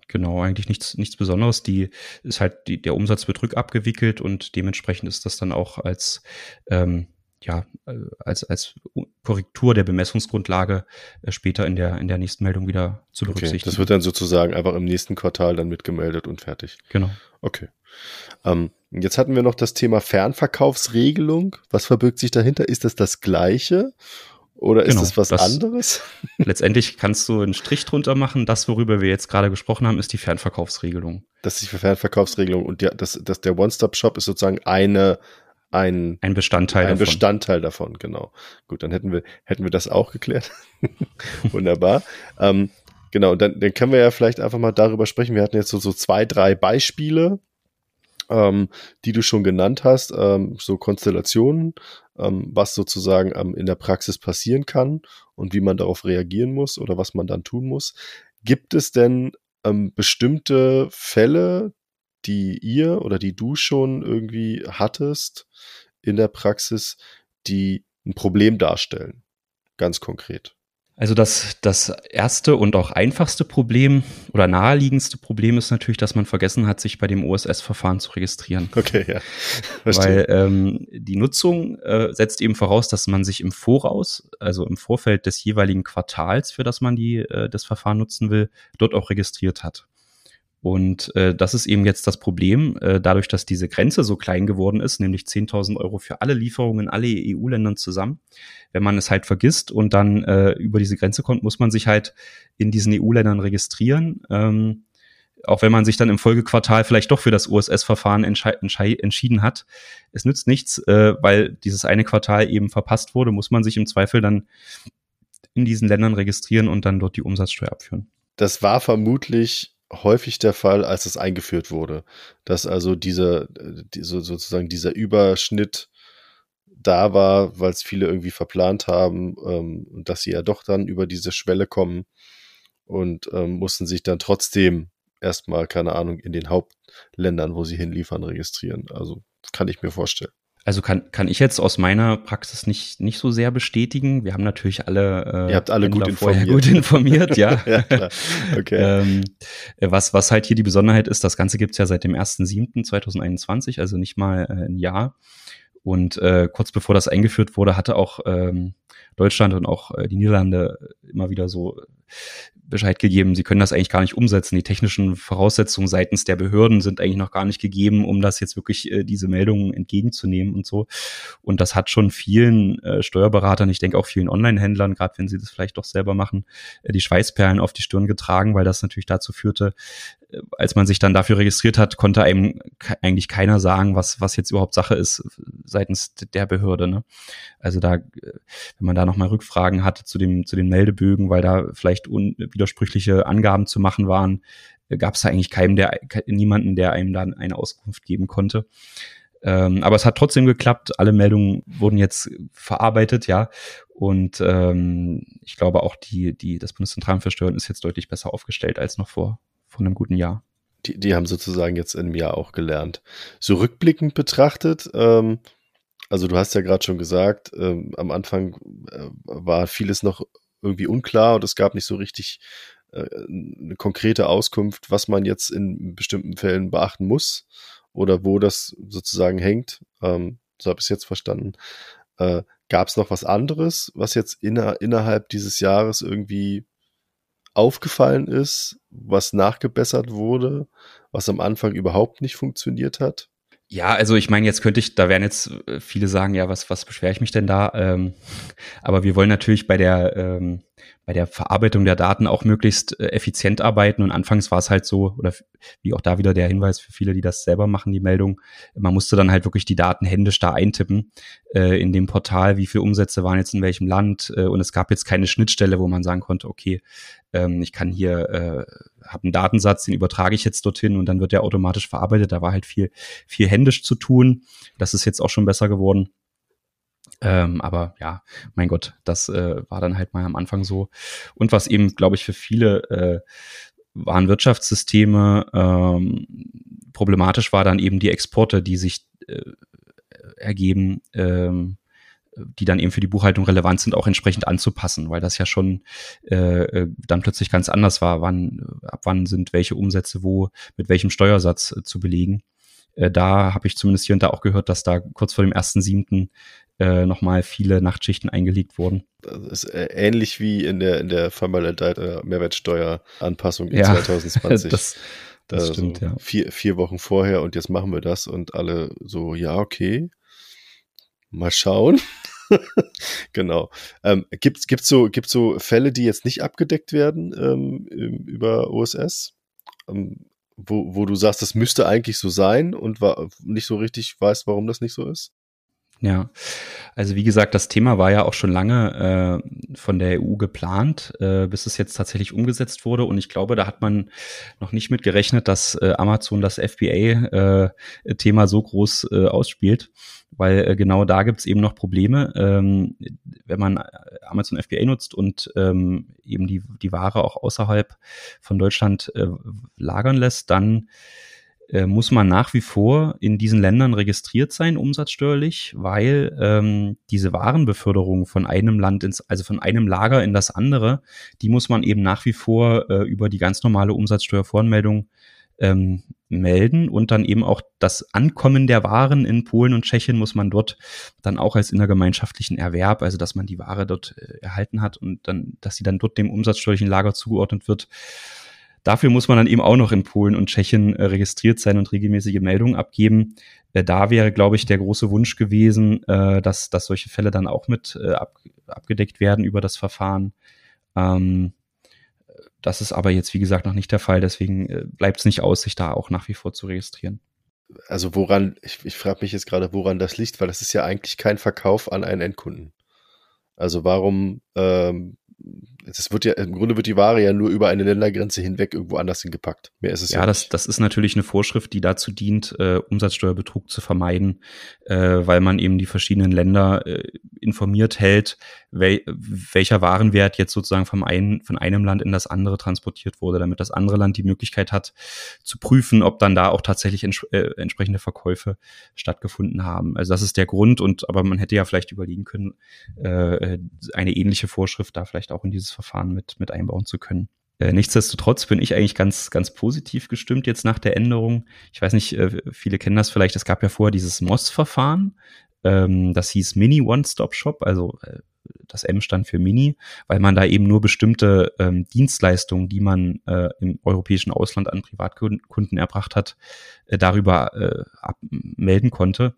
Genau, eigentlich nichts, nichts Besonderes. Die ist halt die, der Umsatz wird rückabgewickelt und dementsprechend ist das dann auch als ähm, ja, äh, als, als Korrektur der Bemessungsgrundlage äh, später in der, in der nächsten Meldung wieder zu berücksichtigen. Okay, das wird dann sozusagen einfach im nächsten Quartal dann mitgemeldet und fertig. Genau. Okay. Ähm, jetzt hatten wir noch das Thema Fernverkaufsregelung. Was verbirgt sich dahinter? Ist das das Gleiche? Oder ist genau, das was das, anderes? letztendlich kannst du einen Strich drunter machen. Das, worüber wir jetzt gerade gesprochen haben, ist die Fernverkaufsregelung. Das ist die Fernverkaufsregelung und der, das, das, der One-Stop-Shop ist sozusagen eine ein, ein Bestandteil ein davon. Bestandteil davon, genau. Gut, dann hätten wir, hätten wir das auch geklärt. Wunderbar. Ähm, Genau, dann, dann können wir ja vielleicht einfach mal darüber sprechen. Wir hatten jetzt so, so zwei, drei Beispiele, ähm, die du schon genannt hast, ähm, so Konstellationen, ähm, was sozusagen ähm, in der Praxis passieren kann und wie man darauf reagieren muss oder was man dann tun muss. Gibt es denn ähm, bestimmte Fälle, die ihr oder die du schon irgendwie hattest in der Praxis, die ein Problem darstellen? Ganz konkret. Also das, das erste und auch einfachste Problem oder naheliegendste Problem ist natürlich, dass man vergessen hat, sich bei dem OSS-Verfahren zu registrieren. Okay, ja. Verstehe. Weil ähm, die Nutzung äh, setzt eben voraus, dass man sich im Voraus, also im Vorfeld des jeweiligen Quartals, für das man die, äh, das Verfahren nutzen will, dort auch registriert hat. Und äh, das ist eben jetzt das Problem, äh, dadurch, dass diese Grenze so klein geworden ist, nämlich 10.000 Euro für alle Lieferungen in alle EU-Ländern zusammen. Wenn man es halt vergisst und dann äh, über diese Grenze kommt, muss man sich halt in diesen EU-Ländern registrieren. Ähm, auch wenn man sich dann im Folgequartal vielleicht doch für das OSS-Verfahren entschieden hat. Es nützt nichts, äh, weil dieses eine Quartal eben verpasst wurde, muss man sich im Zweifel dann in diesen Ländern registrieren und dann dort die Umsatzsteuer abführen. Das war vermutlich häufig der Fall, als es eingeführt wurde, dass also dieser, diese, sozusagen dieser Überschnitt da war, weil es viele irgendwie verplant haben, ähm, dass sie ja doch dann über diese Schwelle kommen und ähm, mussten sich dann trotzdem erstmal, keine Ahnung, in den Hauptländern, wo sie hinliefern, registrieren. Also kann ich mir vorstellen. Also kann, kann ich jetzt aus meiner Praxis nicht, nicht so sehr bestätigen. Wir haben natürlich alle, äh, Ihr habt alle gut informiert. gut informiert, ja. ja klar. Okay. ähm, was, was halt hier die Besonderheit ist, das Ganze gibt's ja seit dem 1.7.2021, also nicht mal äh, ein Jahr. Und äh, kurz bevor das eingeführt wurde, hatte auch ähm, Deutschland und auch äh, die Niederlande immer wieder so Bescheid gegeben, sie können das eigentlich gar nicht umsetzen. Die technischen Voraussetzungen seitens der Behörden sind eigentlich noch gar nicht gegeben, um das jetzt wirklich äh, diese Meldungen entgegenzunehmen und so. Und das hat schon vielen äh, Steuerberatern, ich denke auch vielen Online-Händlern, gerade wenn sie das vielleicht doch selber machen, äh, die Schweißperlen auf die Stirn getragen, weil das natürlich dazu führte, als man sich dann dafür registriert hat, konnte einem eigentlich keiner sagen, was, was jetzt überhaupt Sache ist seitens der Behörde. Ne? Also da, äh, wenn man da nochmal Rückfragen hatte zu dem, zu den Meldebögen, weil da vielleicht widersprüchliche Angaben zu machen waren, äh, gab es da eigentlich keinem, der, niemanden, der einem dann eine Auskunft geben konnte. Ähm, aber es hat trotzdem geklappt. Alle Meldungen wurden jetzt verarbeitet, ja. Und ähm, ich glaube auch die, die, das Bundeszentralamt für ist jetzt deutlich besser aufgestellt als noch vor, vor einem guten Jahr. Die, die haben sozusagen jetzt in einem Jahr auch gelernt. So rückblickend betrachtet, ähm, also du hast ja gerade schon gesagt, ähm, am Anfang äh, war vieles noch irgendwie unklar und es gab nicht so richtig äh, eine konkrete Auskunft, was man jetzt in bestimmten Fällen beachten muss oder wo das sozusagen hängt. Ähm, so habe ich es jetzt verstanden. Äh, gab es noch was anderes, was jetzt inner, innerhalb dieses Jahres irgendwie aufgefallen ist, was nachgebessert wurde, was am Anfang überhaupt nicht funktioniert hat? Ja, also ich meine, jetzt könnte ich, da werden jetzt äh, viele sagen, ja, was, was beschwere ich mich denn da? Ähm, aber wir wollen natürlich bei der, ähm, bei der Verarbeitung der Daten auch möglichst äh, effizient arbeiten. Und anfangs war es halt so, oder wie auch da wieder der Hinweis für viele, die das selber machen, die Meldung, man musste dann halt wirklich die Daten händisch da eintippen äh, in dem Portal, wie viele Umsätze waren jetzt in welchem Land. Äh, und es gab jetzt keine Schnittstelle, wo man sagen konnte, okay, ähm, ich kann hier, äh, habe einen Datensatz, den übertrage ich jetzt dorthin und dann wird der automatisch verarbeitet. Da war halt viel, viel händisch zu tun. Das ist jetzt auch schon besser geworden. Ähm, aber ja, mein Gott, das äh, war dann halt mal am Anfang so. Und was eben, glaube ich, für viele äh, waren Wirtschaftssysteme ähm, problematisch war dann eben die Exporte, die sich äh, ergeben, ähm, die dann eben für die Buchhaltung relevant sind, auch entsprechend anzupassen, weil das ja schon äh, äh, dann plötzlich ganz anders war, wann, ab wann sind welche Umsätze wo mit welchem Steuersatz äh, zu belegen. Äh, da habe ich zumindest hier und da auch gehört, dass da kurz vor dem ersten siebten äh, nochmal viele Nachtschichten eingelegt wurden. Das ist äh, ähnlich wie in der in der Vermaledeite Mehrwertsteueranpassung in ja, 2020. das, das also stimmt, ja. Vier, vier Wochen vorher und jetzt machen wir das und alle so, ja, okay. Mal schauen. genau. Ähm, gibt es so, gibt's so Fälle, die jetzt nicht abgedeckt werden ähm, über OSS? Ähm, wo, wo du sagst, das müsste eigentlich so sein und war, nicht so richtig weißt, warum das nicht so ist? Ja, also wie gesagt, das Thema war ja auch schon lange äh, von der EU geplant, äh, bis es jetzt tatsächlich umgesetzt wurde. Und ich glaube, da hat man noch nicht mit gerechnet, dass äh, Amazon das FBA-Thema äh, so groß äh, ausspielt, weil äh, genau da gibt's eben noch Probleme. Ähm, wenn man Amazon FBA nutzt und ähm, eben die, die Ware auch außerhalb von Deutschland äh, lagern lässt, dann äh, muss man nach wie vor in diesen Ländern registriert sein, umsatzsteuerlich, weil ähm, diese Warenbeförderung von einem Land ins, also von einem Lager in das andere, die muss man eben nach wie vor äh, über die ganz normale Umsatzsteuervoranmeldung ähm, melden und dann eben auch das Ankommen der Waren in Polen und Tschechien muss man dort dann auch als innergemeinschaftlichen Erwerb, also dass man die Ware dort äh, erhalten hat und dann, dass sie dann dort dem umsatzsteuerlichen Lager zugeordnet wird, Dafür muss man dann eben auch noch in Polen und Tschechien äh, registriert sein und regelmäßige Meldungen abgeben. Äh, da wäre, glaube ich, der große Wunsch gewesen, äh, dass, dass solche Fälle dann auch mit äh, ab, abgedeckt werden über das Verfahren. Ähm, das ist aber jetzt, wie gesagt, noch nicht der Fall. Deswegen äh, bleibt es nicht aus, sich da auch nach wie vor zu registrieren. Also woran, ich, ich frage mich jetzt gerade, woran das liegt, weil das ist ja eigentlich kein Verkauf an einen Endkunden. Also warum ähm, das wird ja, im Grunde wird die Ware ja nur über eine Ländergrenze hinweg irgendwo anders hingepackt. Mehr ist es ja. Ja, das, das ist natürlich eine Vorschrift, die dazu dient, äh, Umsatzsteuerbetrug zu vermeiden, äh, weil man eben die verschiedenen Länder äh, informiert hält, wel, welcher Warenwert jetzt sozusagen vom einen, von einem Land in das andere transportiert wurde, damit das andere Land die Möglichkeit hat, zu prüfen, ob dann da auch tatsächlich ents äh, entsprechende Verkäufe stattgefunden haben. Also das ist der Grund und aber man hätte ja vielleicht überlegen können, äh, eine ähnliche Vorschrift da vielleicht auch in dieses Verfahren mit, mit einbauen zu können. Äh, nichtsdestotrotz bin ich eigentlich ganz, ganz positiv gestimmt jetzt nach der Änderung. Ich weiß nicht, äh, viele kennen das vielleicht. Es gab ja vorher dieses MOS-Verfahren. Ähm, das hieß Mini One-Stop-Shop, also äh, das M stand für Mini, weil man da eben nur bestimmte ähm, Dienstleistungen, die man äh, im europäischen Ausland an Privatkunden erbracht hat, äh, darüber äh, abmelden konnte.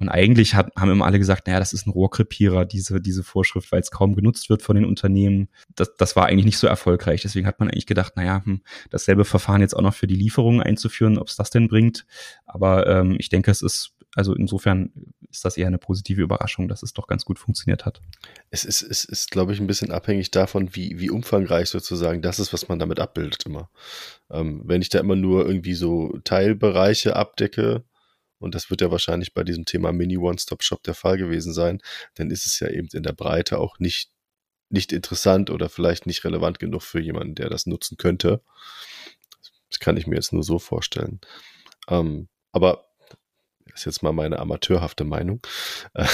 Und eigentlich hat, haben immer alle gesagt, naja, das ist ein Rohrkrepierer, diese, diese Vorschrift, weil es kaum genutzt wird von den Unternehmen. Das, das war eigentlich nicht so erfolgreich. Deswegen hat man eigentlich gedacht, naja, hm, dasselbe Verfahren jetzt auch noch für die Lieferungen einzuführen, ob es das denn bringt. Aber ähm, ich denke, es ist, also insofern ist das eher eine positive Überraschung, dass es doch ganz gut funktioniert hat. Es ist, es ist, glaube ich, ein bisschen abhängig davon, wie, wie umfangreich sozusagen das ist, was man damit abbildet immer. Ähm, wenn ich da immer nur irgendwie so Teilbereiche abdecke, und das wird ja wahrscheinlich bei diesem Thema Mini One-Stop-Shop der Fall gewesen sein, dann ist es ja eben in der Breite auch nicht, nicht interessant oder vielleicht nicht relevant genug für jemanden, der das nutzen könnte. Das kann ich mir jetzt nur so vorstellen. Ähm, aber ist jetzt mal meine amateurhafte Meinung. Äh,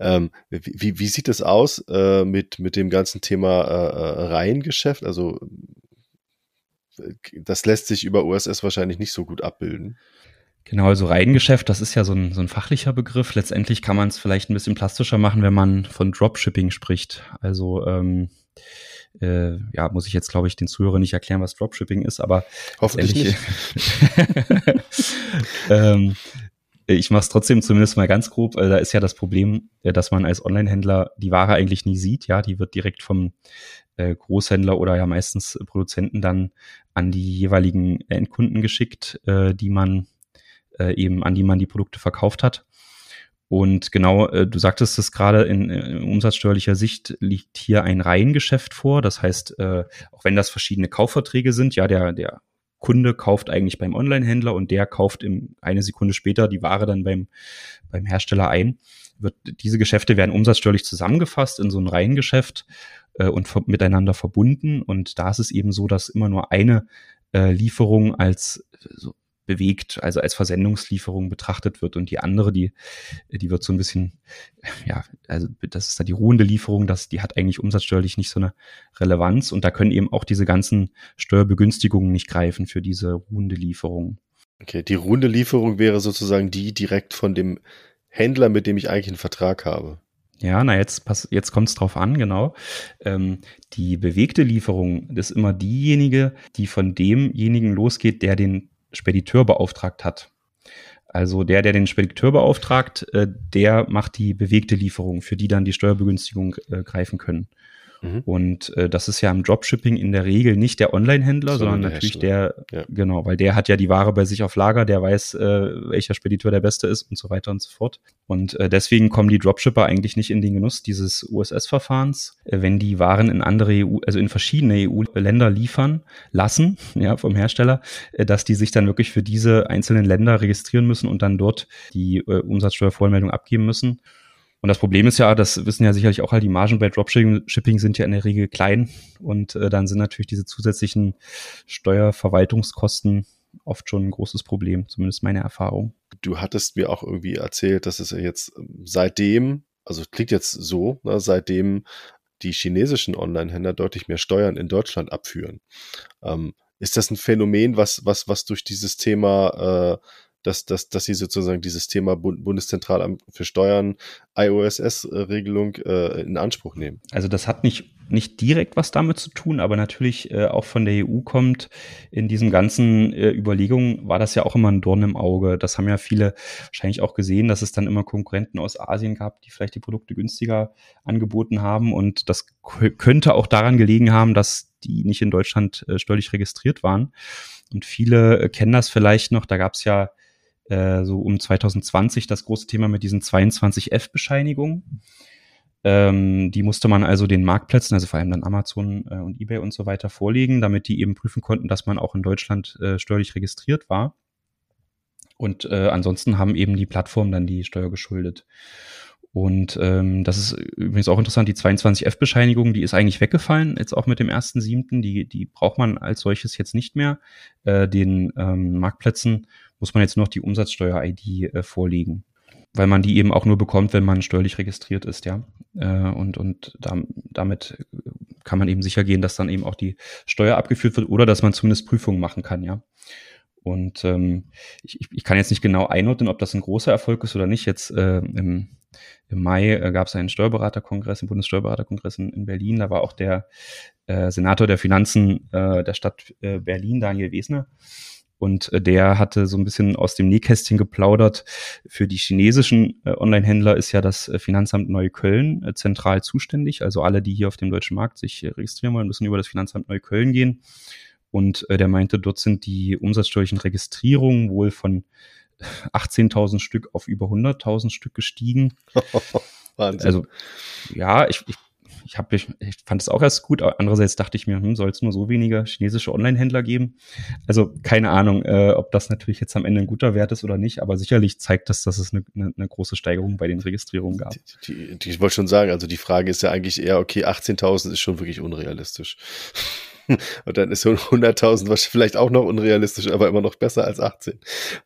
ähm, wie, wie sieht es aus äh, mit, mit dem ganzen Thema äh, äh Reihengeschäft? Also das lässt sich über USS wahrscheinlich nicht so gut abbilden. Genau, also Reihengeschäft, das ist ja so ein, so ein fachlicher Begriff. Letztendlich kann man es vielleicht ein bisschen plastischer machen, wenn man von Dropshipping spricht. Also ähm, äh, ja, muss ich jetzt, glaube ich, den Zuhörern nicht erklären, was Dropshipping ist, aber hoffentlich nicht. ähm, ich mache es trotzdem zumindest mal ganz grob. Äh, da ist ja das Problem, äh, dass man als Online-Händler die Ware eigentlich nie sieht. Ja, die wird direkt vom äh, Großhändler oder ja meistens Produzenten dann an die jeweiligen Endkunden geschickt, äh, die man äh, eben an die man die Produkte verkauft hat. Und genau, äh, du sagtest es gerade, in, in umsatzsteuerlicher Sicht liegt hier ein Reihengeschäft vor. Das heißt, äh, auch wenn das verschiedene Kaufverträge sind, ja, der, der Kunde kauft eigentlich beim Online-Händler und der kauft im, eine Sekunde später die Ware dann beim, beim Hersteller ein. Wird, diese Geschäfte werden umsatzsteuerlich zusammengefasst in so ein Reihengeschäft äh, und ver miteinander verbunden. Und da ist es eben so, dass immer nur eine äh, Lieferung als so bewegt, also als Versendungslieferung betrachtet wird und die andere, die, die wird so ein bisschen, ja, also das ist da die ruhende Lieferung, das, die hat eigentlich umsatzsteuerlich nicht so eine Relevanz und da können eben auch diese ganzen Steuerbegünstigungen nicht greifen für diese ruhende Lieferung. Okay, die ruhende Lieferung wäre sozusagen die direkt von dem Händler, mit dem ich eigentlich einen Vertrag habe. Ja, na jetzt pass, jetzt kommt es drauf an, genau. Ähm, die bewegte Lieferung ist immer diejenige, die von demjenigen losgeht, der den Spediteur beauftragt hat. Also der, der den Spediteur beauftragt, äh, der macht die bewegte Lieferung, für die dann die Steuerbegünstigung äh, greifen können. Mhm. Und äh, das ist ja im Dropshipping in der Regel nicht der Online-Händler, sondern, sondern der natürlich der, ja. genau, weil der hat ja die Ware bei sich auf Lager, der weiß, äh, welcher Spediteur der beste ist und so weiter und so fort. Und äh, deswegen kommen die Dropshipper eigentlich nicht in den Genuss dieses USS-Verfahrens, äh, wenn die Waren in andere EU, also in verschiedene EU-Länder liefern lassen, ja, vom Hersteller, äh, dass die sich dann wirklich für diese einzelnen Länder registrieren müssen und dann dort die äh, Umsatzsteuervollmeldung abgeben müssen. Und das Problem ist ja, das wissen ja sicherlich auch halt, die Margen bei Dropshipping sind ja in der Regel klein und äh, dann sind natürlich diese zusätzlichen Steuerverwaltungskosten oft schon ein großes Problem, zumindest meine Erfahrung. Du hattest mir auch irgendwie erzählt, dass es jetzt seitdem, also klingt jetzt so, ne, seitdem die chinesischen Online-Händler deutlich mehr Steuern in Deutschland abführen. Ähm, ist das ein Phänomen, was, was, was durch dieses Thema äh, dass, dass, dass sie sozusagen dieses Thema Bundeszentralamt für Steuern, IOSS-Regelung äh, in Anspruch nehmen. Also das hat nicht, nicht direkt was damit zu tun, aber natürlich äh, auch von der EU kommt. In diesen ganzen äh, Überlegungen war das ja auch immer ein Dorn im Auge. Das haben ja viele wahrscheinlich auch gesehen, dass es dann immer Konkurrenten aus Asien gab, die vielleicht die Produkte günstiger angeboten haben. Und das könnte auch daran gelegen haben, dass die nicht in Deutschland äh, steuerlich registriert waren. Und viele äh, kennen das vielleicht noch. Da gab es ja äh, so um 2020 das große Thema mit diesen 22F-Bescheinigungen. Ähm, die musste man also den Marktplätzen, also vor allem dann Amazon äh, und eBay und so weiter vorlegen, damit die eben prüfen konnten, dass man auch in Deutschland äh, steuerlich registriert war. Und äh, ansonsten haben eben die Plattformen dann die Steuer geschuldet. Und ähm, das ist übrigens auch interessant, die 22F-Bescheinigung, die ist eigentlich weggefallen, jetzt auch mit dem 1.7. Die, die braucht man als solches jetzt nicht mehr. Äh, den ähm, Marktplätzen muss man jetzt noch die Umsatzsteuer-ID äh, vorlegen, weil man die eben auch nur bekommt, wenn man steuerlich registriert ist, ja. Äh, und und da, damit kann man eben sicher gehen, dass dann eben auch die Steuer abgeführt wird oder dass man zumindest Prüfungen machen kann, ja. Und ähm, ich, ich kann jetzt nicht genau einordnen, ob das ein großer Erfolg ist oder nicht. Jetzt äh, im, im Mai äh, gab es einen Steuerberaterkongress, einen Bundessteuerberaterkongress in, in Berlin. Da war auch der äh, Senator der Finanzen äh, der Stadt äh, Berlin, Daniel Wesner, und äh, der hatte so ein bisschen aus dem Nähkästchen geplaudert. Für die chinesischen äh, Online-Händler ist ja das äh, Finanzamt Neukölln zentral zuständig. Also alle, die hier auf dem deutschen Markt sich registrieren wollen, müssen über das Finanzamt Neukölln gehen. Und der meinte, dort sind die umsatzsteuerlichen Registrierungen wohl von 18.000 Stück auf über 100.000 Stück gestiegen. Wahnsinn. Also ja, ich, ich ich, hab, ich, ich fand es auch erst gut. Andererseits dachte ich mir, hm, soll es nur so wenige chinesische Online-Händler geben? Also keine Ahnung, äh, ob das natürlich jetzt am Ende ein guter Wert ist oder nicht, aber sicherlich zeigt das, dass es eine, eine, eine große Steigerung bei den Registrierungen gab. Die, die, die, ich wollte schon sagen, also die Frage ist ja eigentlich eher, okay, 18.000 ist schon wirklich unrealistisch. Und dann ist so 100.000 vielleicht auch noch unrealistisch, aber immer noch besser als 18.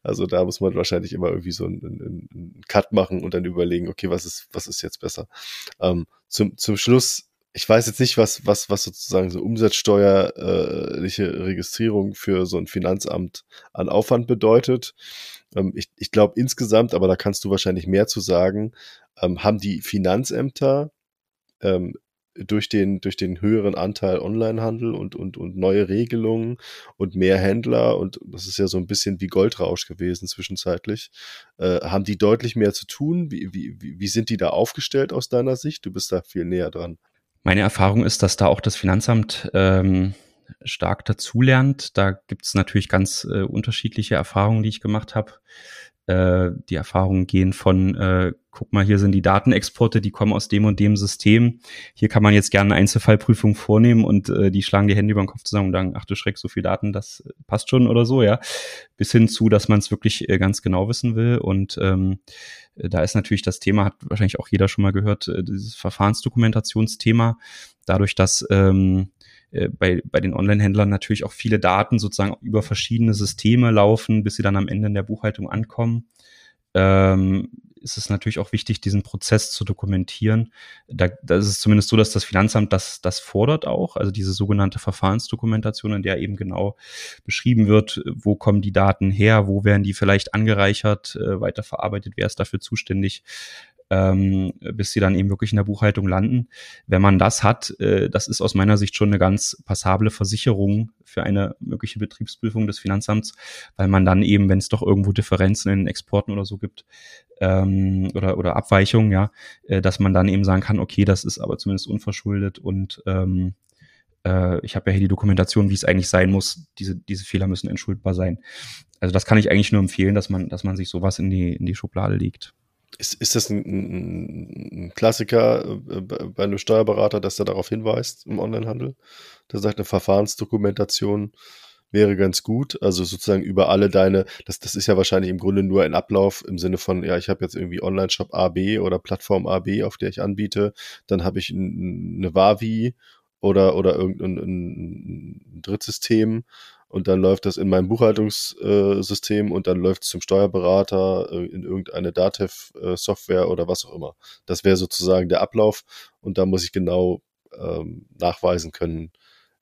Also da muss man wahrscheinlich immer irgendwie so einen, einen Cut machen und dann überlegen, okay, was ist, was ist jetzt besser? Ähm, zum, zum Schluss, ich weiß jetzt nicht, was, was, was sozusagen so umsatzsteuerliche Registrierung für so ein Finanzamt an Aufwand bedeutet. Ähm, ich ich glaube insgesamt, aber da kannst du wahrscheinlich mehr zu sagen, ähm, haben die Finanzämter ähm, durch den, durch den höheren Anteil Onlinehandel und, und, und neue Regelungen und mehr Händler und das ist ja so ein bisschen wie Goldrausch gewesen zwischenzeitlich, äh, haben die deutlich mehr zu tun? Wie, wie, wie sind die da aufgestellt aus deiner Sicht? Du bist da viel näher dran. Meine Erfahrung ist, dass da auch das Finanzamt ähm, stark dazulernt. Da gibt es natürlich ganz äh, unterschiedliche Erfahrungen, die ich gemacht habe äh, die Erfahrungen gehen von, äh, guck mal, hier sind die Datenexporte, die kommen aus dem und dem System. Hier kann man jetzt gerne eine Einzelfallprüfung vornehmen und äh, die schlagen die Hände über den Kopf zusammen und sagen, ach du Schreck, so viel Daten, das passt schon oder so, ja. Bis hin zu, dass man es wirklich äh, ganz genau wissen will. Und ähm, da ist natürlich das Thema, hat wahrscheinlich auch jeder schon mal gehört, äh, dieses Verfahrensdokumentationsthema. Dadurch, dass ähm, äh, bei, bei den Online-Händlern natürlich auch viele Daten sozusagen über verschiedene Systeme laufen, bis sie dann am Ende in der Buchhaltung ankommen. Ähm, ist es natürlich auch wichtig, diesen Prozess zu dokumentieren. Da, da ist es zumindest so, dass das Finanzamt das, das fordert auch, also diese sogenannte Verfahrensdokumentation, in der eben genau beschrieben wird, wo kommen die Daten her, wo werden die vielleicht angereichert, äh, weiterverarbeitet, wer ist dafür zuständig. Ähm, bis sie dann eben wirklich in der Buchhaltung landen. Wenn man das hat, äh, das ist aus meiner Sicht schon eine ganz passable Versicherung für eine mögliche Betriebsprüfung des Finanzamts, weil man dann eben, wenn es doch irgendwo Differenzen in Exporten oder so gibt, ähm, oder, oder Abweichungen, ja, äh, dass man dann eben sagen kann, okay, das ist aber zumindest unverschuldet und ähm, äh, ich habe ja hier die Dokumentation, wie es eigentlich sein muss. Diese, diese Fehler müssen entschuldbar sein. Also das kann ich eigentlich nur empfehlen, dass man, dass man sich sowas in die, in die Schublade legt. Ist, ist das ein, ein Klassiker äh, bei einem Steuerberater, dass er darauf hinweist im Onlinehandel? Der sagt, eine Verfahrensdokumentation wäre ganz gut. Also sozusagen über alle deine, das, das ist ja wahrscheinlich im Grunde nur ein Ablauf im Sinne von, ja, ich habe jetzt irgendwie Online-Shop AB oder Plattform AB, auf der ich anbiete. Dann habe ich eine Wavi oder, oder irgendein ein Drittsystem und dann läuft das in mein Buchhaltungssystem und dann läuft es zum Steuerberater äh, in irgendeine Datev-Software oder was auch immer. Das wäre sozusagen der Ablauf und da muss ich genau ähm, nachweisen können,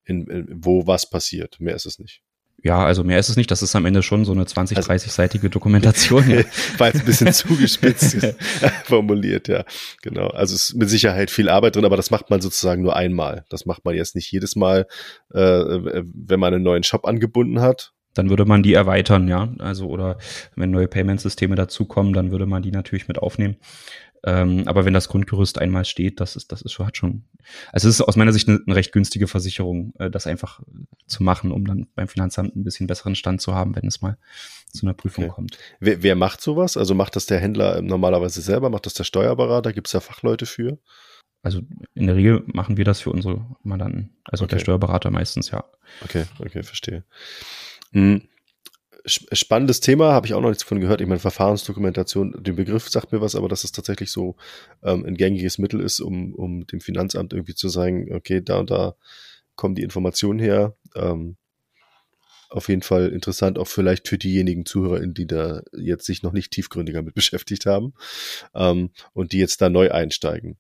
in, in, wo was passiert. Mehr ist es nicht. Ja, also mehr ist es nicht. Das ist am Ende schon so eine 20, 30-seitige Dokumentation. War jetzt ein bisschen zugespitzt formuliert, ja. Genau. Also es ist mit Sicherheit viel Arbeit drin, aber das macht man sozusagen nur einmal. Das macht man jetzt nicht jedes Mal, äh, wenn man einen neuen Shop angebunden hat. Dann würde man die erweitern, ja. Also, oder wenn neue Payment-Systeme dazukommen, dann würde man die natürlich mit aufnehmen. Ähm, aber wenn das Grundgerüst einmal steht, das ist, das ist schon, hat schon, also es ist aus meiner Sicht eine, eine recht günstige Versicherung, äh, das einfach zu machen, um dann beim Finanzamt ein bisschen besseren Stand zu haben, wenn es mal zu einer Prüfung okay. kommt. Wer, wer macht sowas? Also macht das der Händler normalerweise selber? Macht das der Steuerberater? Gibt es da Fachleute für? Also in der Regel machen wir das für unsere Mandanten. Also okay. der Steuerberater meistens, ja. Okay, okay, verstehe. Hm spannendes Thema, habe ich auch noch nichts von gehört. Ich meine, Verfahrensdokumentation, den Begriff sagt mir was, aber dass es tatsächlich so ähm, ein gängiges Mittel ist, um, um dem Finanzamt irgendwie zu sagen, okay, da und da kommen die Informationen her. Ähm, auf jeden Fall interessant, auch vielleicht für diejenigen ZuhörerInnen, die da jetzt sich noch nicht tiefgründiger mit beschäftigt haben ähm, und die jetzt da neu einsteigen.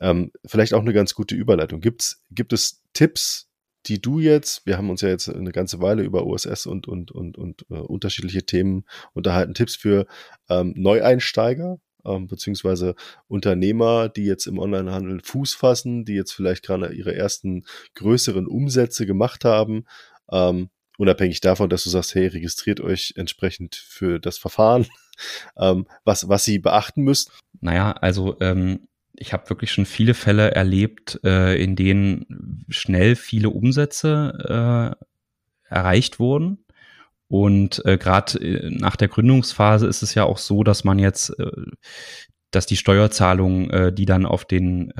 Ähm, vielleicht auch eine ganz gute Überleitung. Gibt's, gibt es Tipps, die du jetzt, wir haben uns ja jetzt eine ganze Weile über OSS und, und, und, und äh, unterschiedliche Themen unterhalten, Tipps für ähm, Neueinsteiger, ähm, beziehungsweise Unternehmer, die jetzt im Onlinehandel Fuß fassen, die jetzt vielleicht gerade ihre ersten größeren Umsätze gemacht haben, ähm, unabhängig davon, dass du sagst, hey, registriert euch entsprechend für das Verfahren, ähm, was, was sie beachten müssen? Naja, also ähm, ich habe wirklich schon viele Fälle erlebt, äh, in denen schnell viele Umsätze äh, erreicht wurden. Und äh, gerade äh, nach der Gründungsphase ist es ja auch so, dass man jetzt, äh, dass die Steuerzahlungen, äh, die dann auf den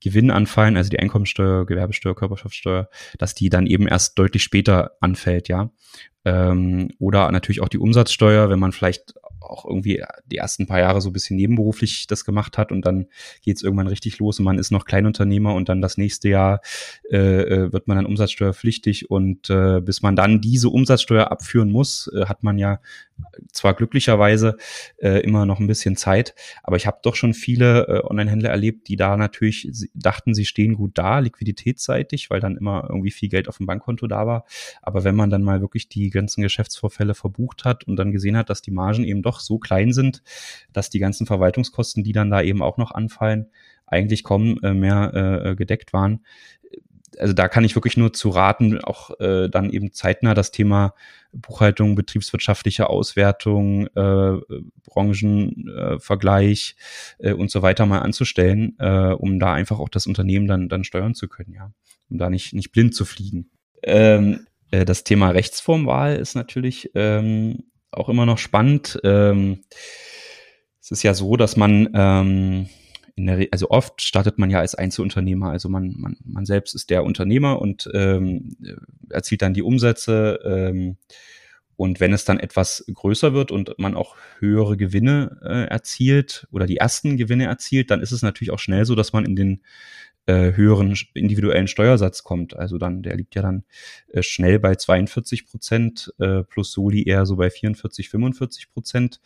Gewinn anfallen, also die Einkommensteuer, Gewerbesteuer, Körperschaftssteuer, dass die dann eben erst deutlich später anfällt, ja. Ähm, oder natürlich auch die Umsatzsteuer, wenn man vielleicht auch irgendwie die ersten paar Jahre so ein bisschen nebenberuflich das gemacht hat und dann geht es irgendwann richtig los und man ist noch Kleinunternehmer und dann das nächste Jahr äh, äh, wird man dann umsatzsteuerpflichtig und äh, bis man dann diese Umsatzsteuer abführen muss, äh, hat man ja zwar glücklicherweise äh, immer noch ein bisschen Zeit, aber ich habe doch schon viele äh, Online-Händler erlebt, die da natürlich dachten, sie stehen gut da, liquiditätsseitig, weil dann immer irgendwie viel Geld auf dem Bankkonto da war. Aber wenn man dann mal wirklich die ganzen Geschäftsvorfälle verbucht hat und dann gesehen hat, dass die Margen eben doch so klein sind, dass die ganzen Verwaltungskosten, die dann da eben auch noch anfallen, eigentlich kaum äh, mehr äh, gedeckt waren. Also da kann ich wirklich nur zu raten, auch äh, dann eben zeitnah das Thema Buchhaltung, betriebswirtschaftliche Auswertung, äh, Branchenvergleich äh, und so weiter mal anzustellen, äh, um da einfach auch das Unternehmen dann, dann steuern zu können, ja, um da nicht, nicht blind zu fliegen. Ähm, äh, das Thema Rechtsformwahl ist natürlich ähm, auch immer noch spannend. Ähm, es ist ja so, dass man ähm, also oft startet man ja als Einzelunternehmer, also man, man, man selbst ist der Unternehmer und ähm, erzielt dann die Umsätze. Ähm, und wenn es dann etwas größer wird und man auch höhere Gewinne äh, erzielt oder die ersten Gewinne erzielt, dann ist es natürlich auch schnell so, dass man in den äh, höheren individuellen Steuersatz kommt. Also dann, der liegt ja dann äh, schnell bei 42 Prozent äh, plus Soli eher so bei 44, 45 Prozent.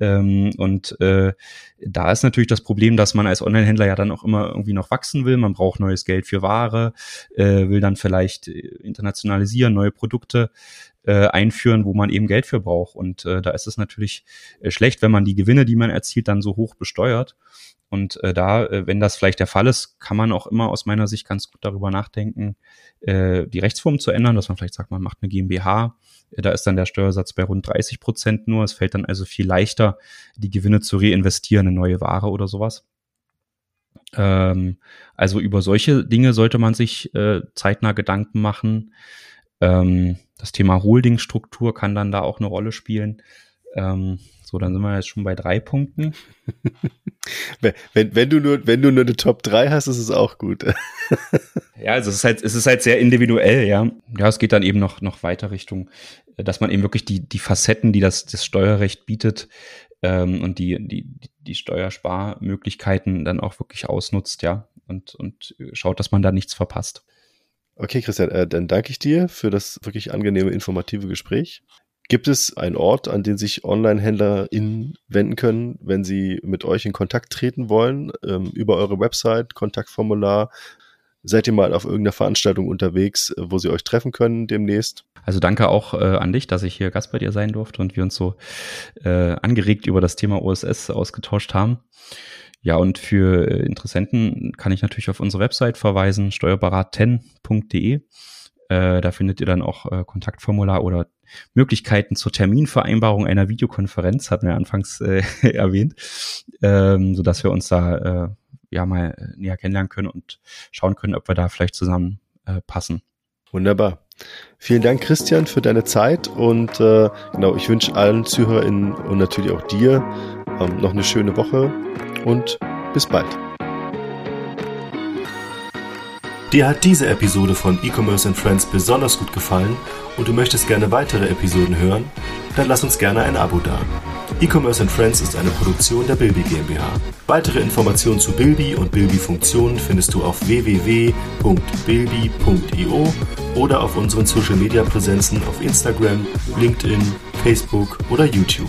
Ähm, und äh, da ist natürlich das Problem, dass man als Onlinehändler ja dann auch immer irgendwie noch wachsen will. Man braucht neues Geld für Ware, äh, will dann vielleicht internationalisieren, neue Produkte. Äh, einführen, wo man eben Geld für braucht. Und äh, da ist es natürlich äh, schlecht, wenn man die Gewinne, die man erzielt, dann so hoch besteuert. Und äh, da, äh, wenn das vielleicht der Fall ist, kann man auch immer aus meiner Sicht ganz gut darüber nachdenken, äh, die Rechtsform zu ändern, dass man vielleicht sagt, man macht eine GmbH, äh, da ist dann der Steuersatz bei rund 30 Prozent nur. Es fällt dann also viel leichter, die Gewinne zu reinvestieren in neue Ware oder sowas. Ähm, also über solche Dinge sollte man sich äh, zeitnah Gedanken machen. Ähm, das Thema Holdingstruktur kann dann da auch eine Rolle spielen. Ähm, so, dann sind wir jetzt schon bei drei Punkten. wenn, wenn, du nur, wenn du nur eine Top 3 hast, ist es auch gut. ja, also es ist halt, es ist halt sehr individuell, ja. Ja, es geht dann eben noch, noch weiter Richtung, dass man eben wirklich die, die Facetten, die das, das Steuerrecht bietet, ähm, und die, die, die Steuersparmöglichkeiten dann auch wirklich ausnutzt, ja, und, und schaut, dass man da nichts verpasst. Okay, Christian, äh, dann danke ich dir für das wirklich angenehme, informative Gespräch. Gibt es einen Ort, an den sich Online-HändlerInnen wenden können, wenn sie mit euch in Kontakt treten wollen? Ähm, über eure Website, Kontaktformular? Seid ihr mal auf irgendeiner Veranstaltung unterwegs, wo sie euch treffen können demnächst? Also danke auch äh, an dich, dass ich hier Gast bei dir sein durfte und wir uns so äh, angeregt über das Thema OSS ausgetauscht haben. Ja, und für äh, Interessenten kann ich natürlich auf unsere Website verweisen, steuerberaten.de. Äh, da findet ihr dann auch äh, Kontaktformular oder Möglichkeiten zur Terminvereinbarung einer Videokonferenz, hatten wir anfangs äh, erwähnt, ähm, so dass wir uns da äh, ja mal näher kennenlernen können und schauen können, ob wir da vielleicht zusammen äh, passen. Wunderbar. Vielen Dank, Christian, für deine Zeit und genau, ich wünsche allen ZuhörerInnen und natürlich auch dir ähm, noch eine schöne Woche und bis bald. Dir hat diese Episode von E-Commerce and Friends besonders gut gefallen und du möchtest gerne weitere Episoden hören? Dann lass uns gerne ein Abo da. E-Commerce and Friends ist eine Produktion der Bilby GmbH. Weitere Informationen zu Bilby und Bilby-Funktionen findest du auf www.bilby.io oder auf unseren Social-Media-Präsenzen auf Instagram, LinkedIn, Facebook oder YouTube.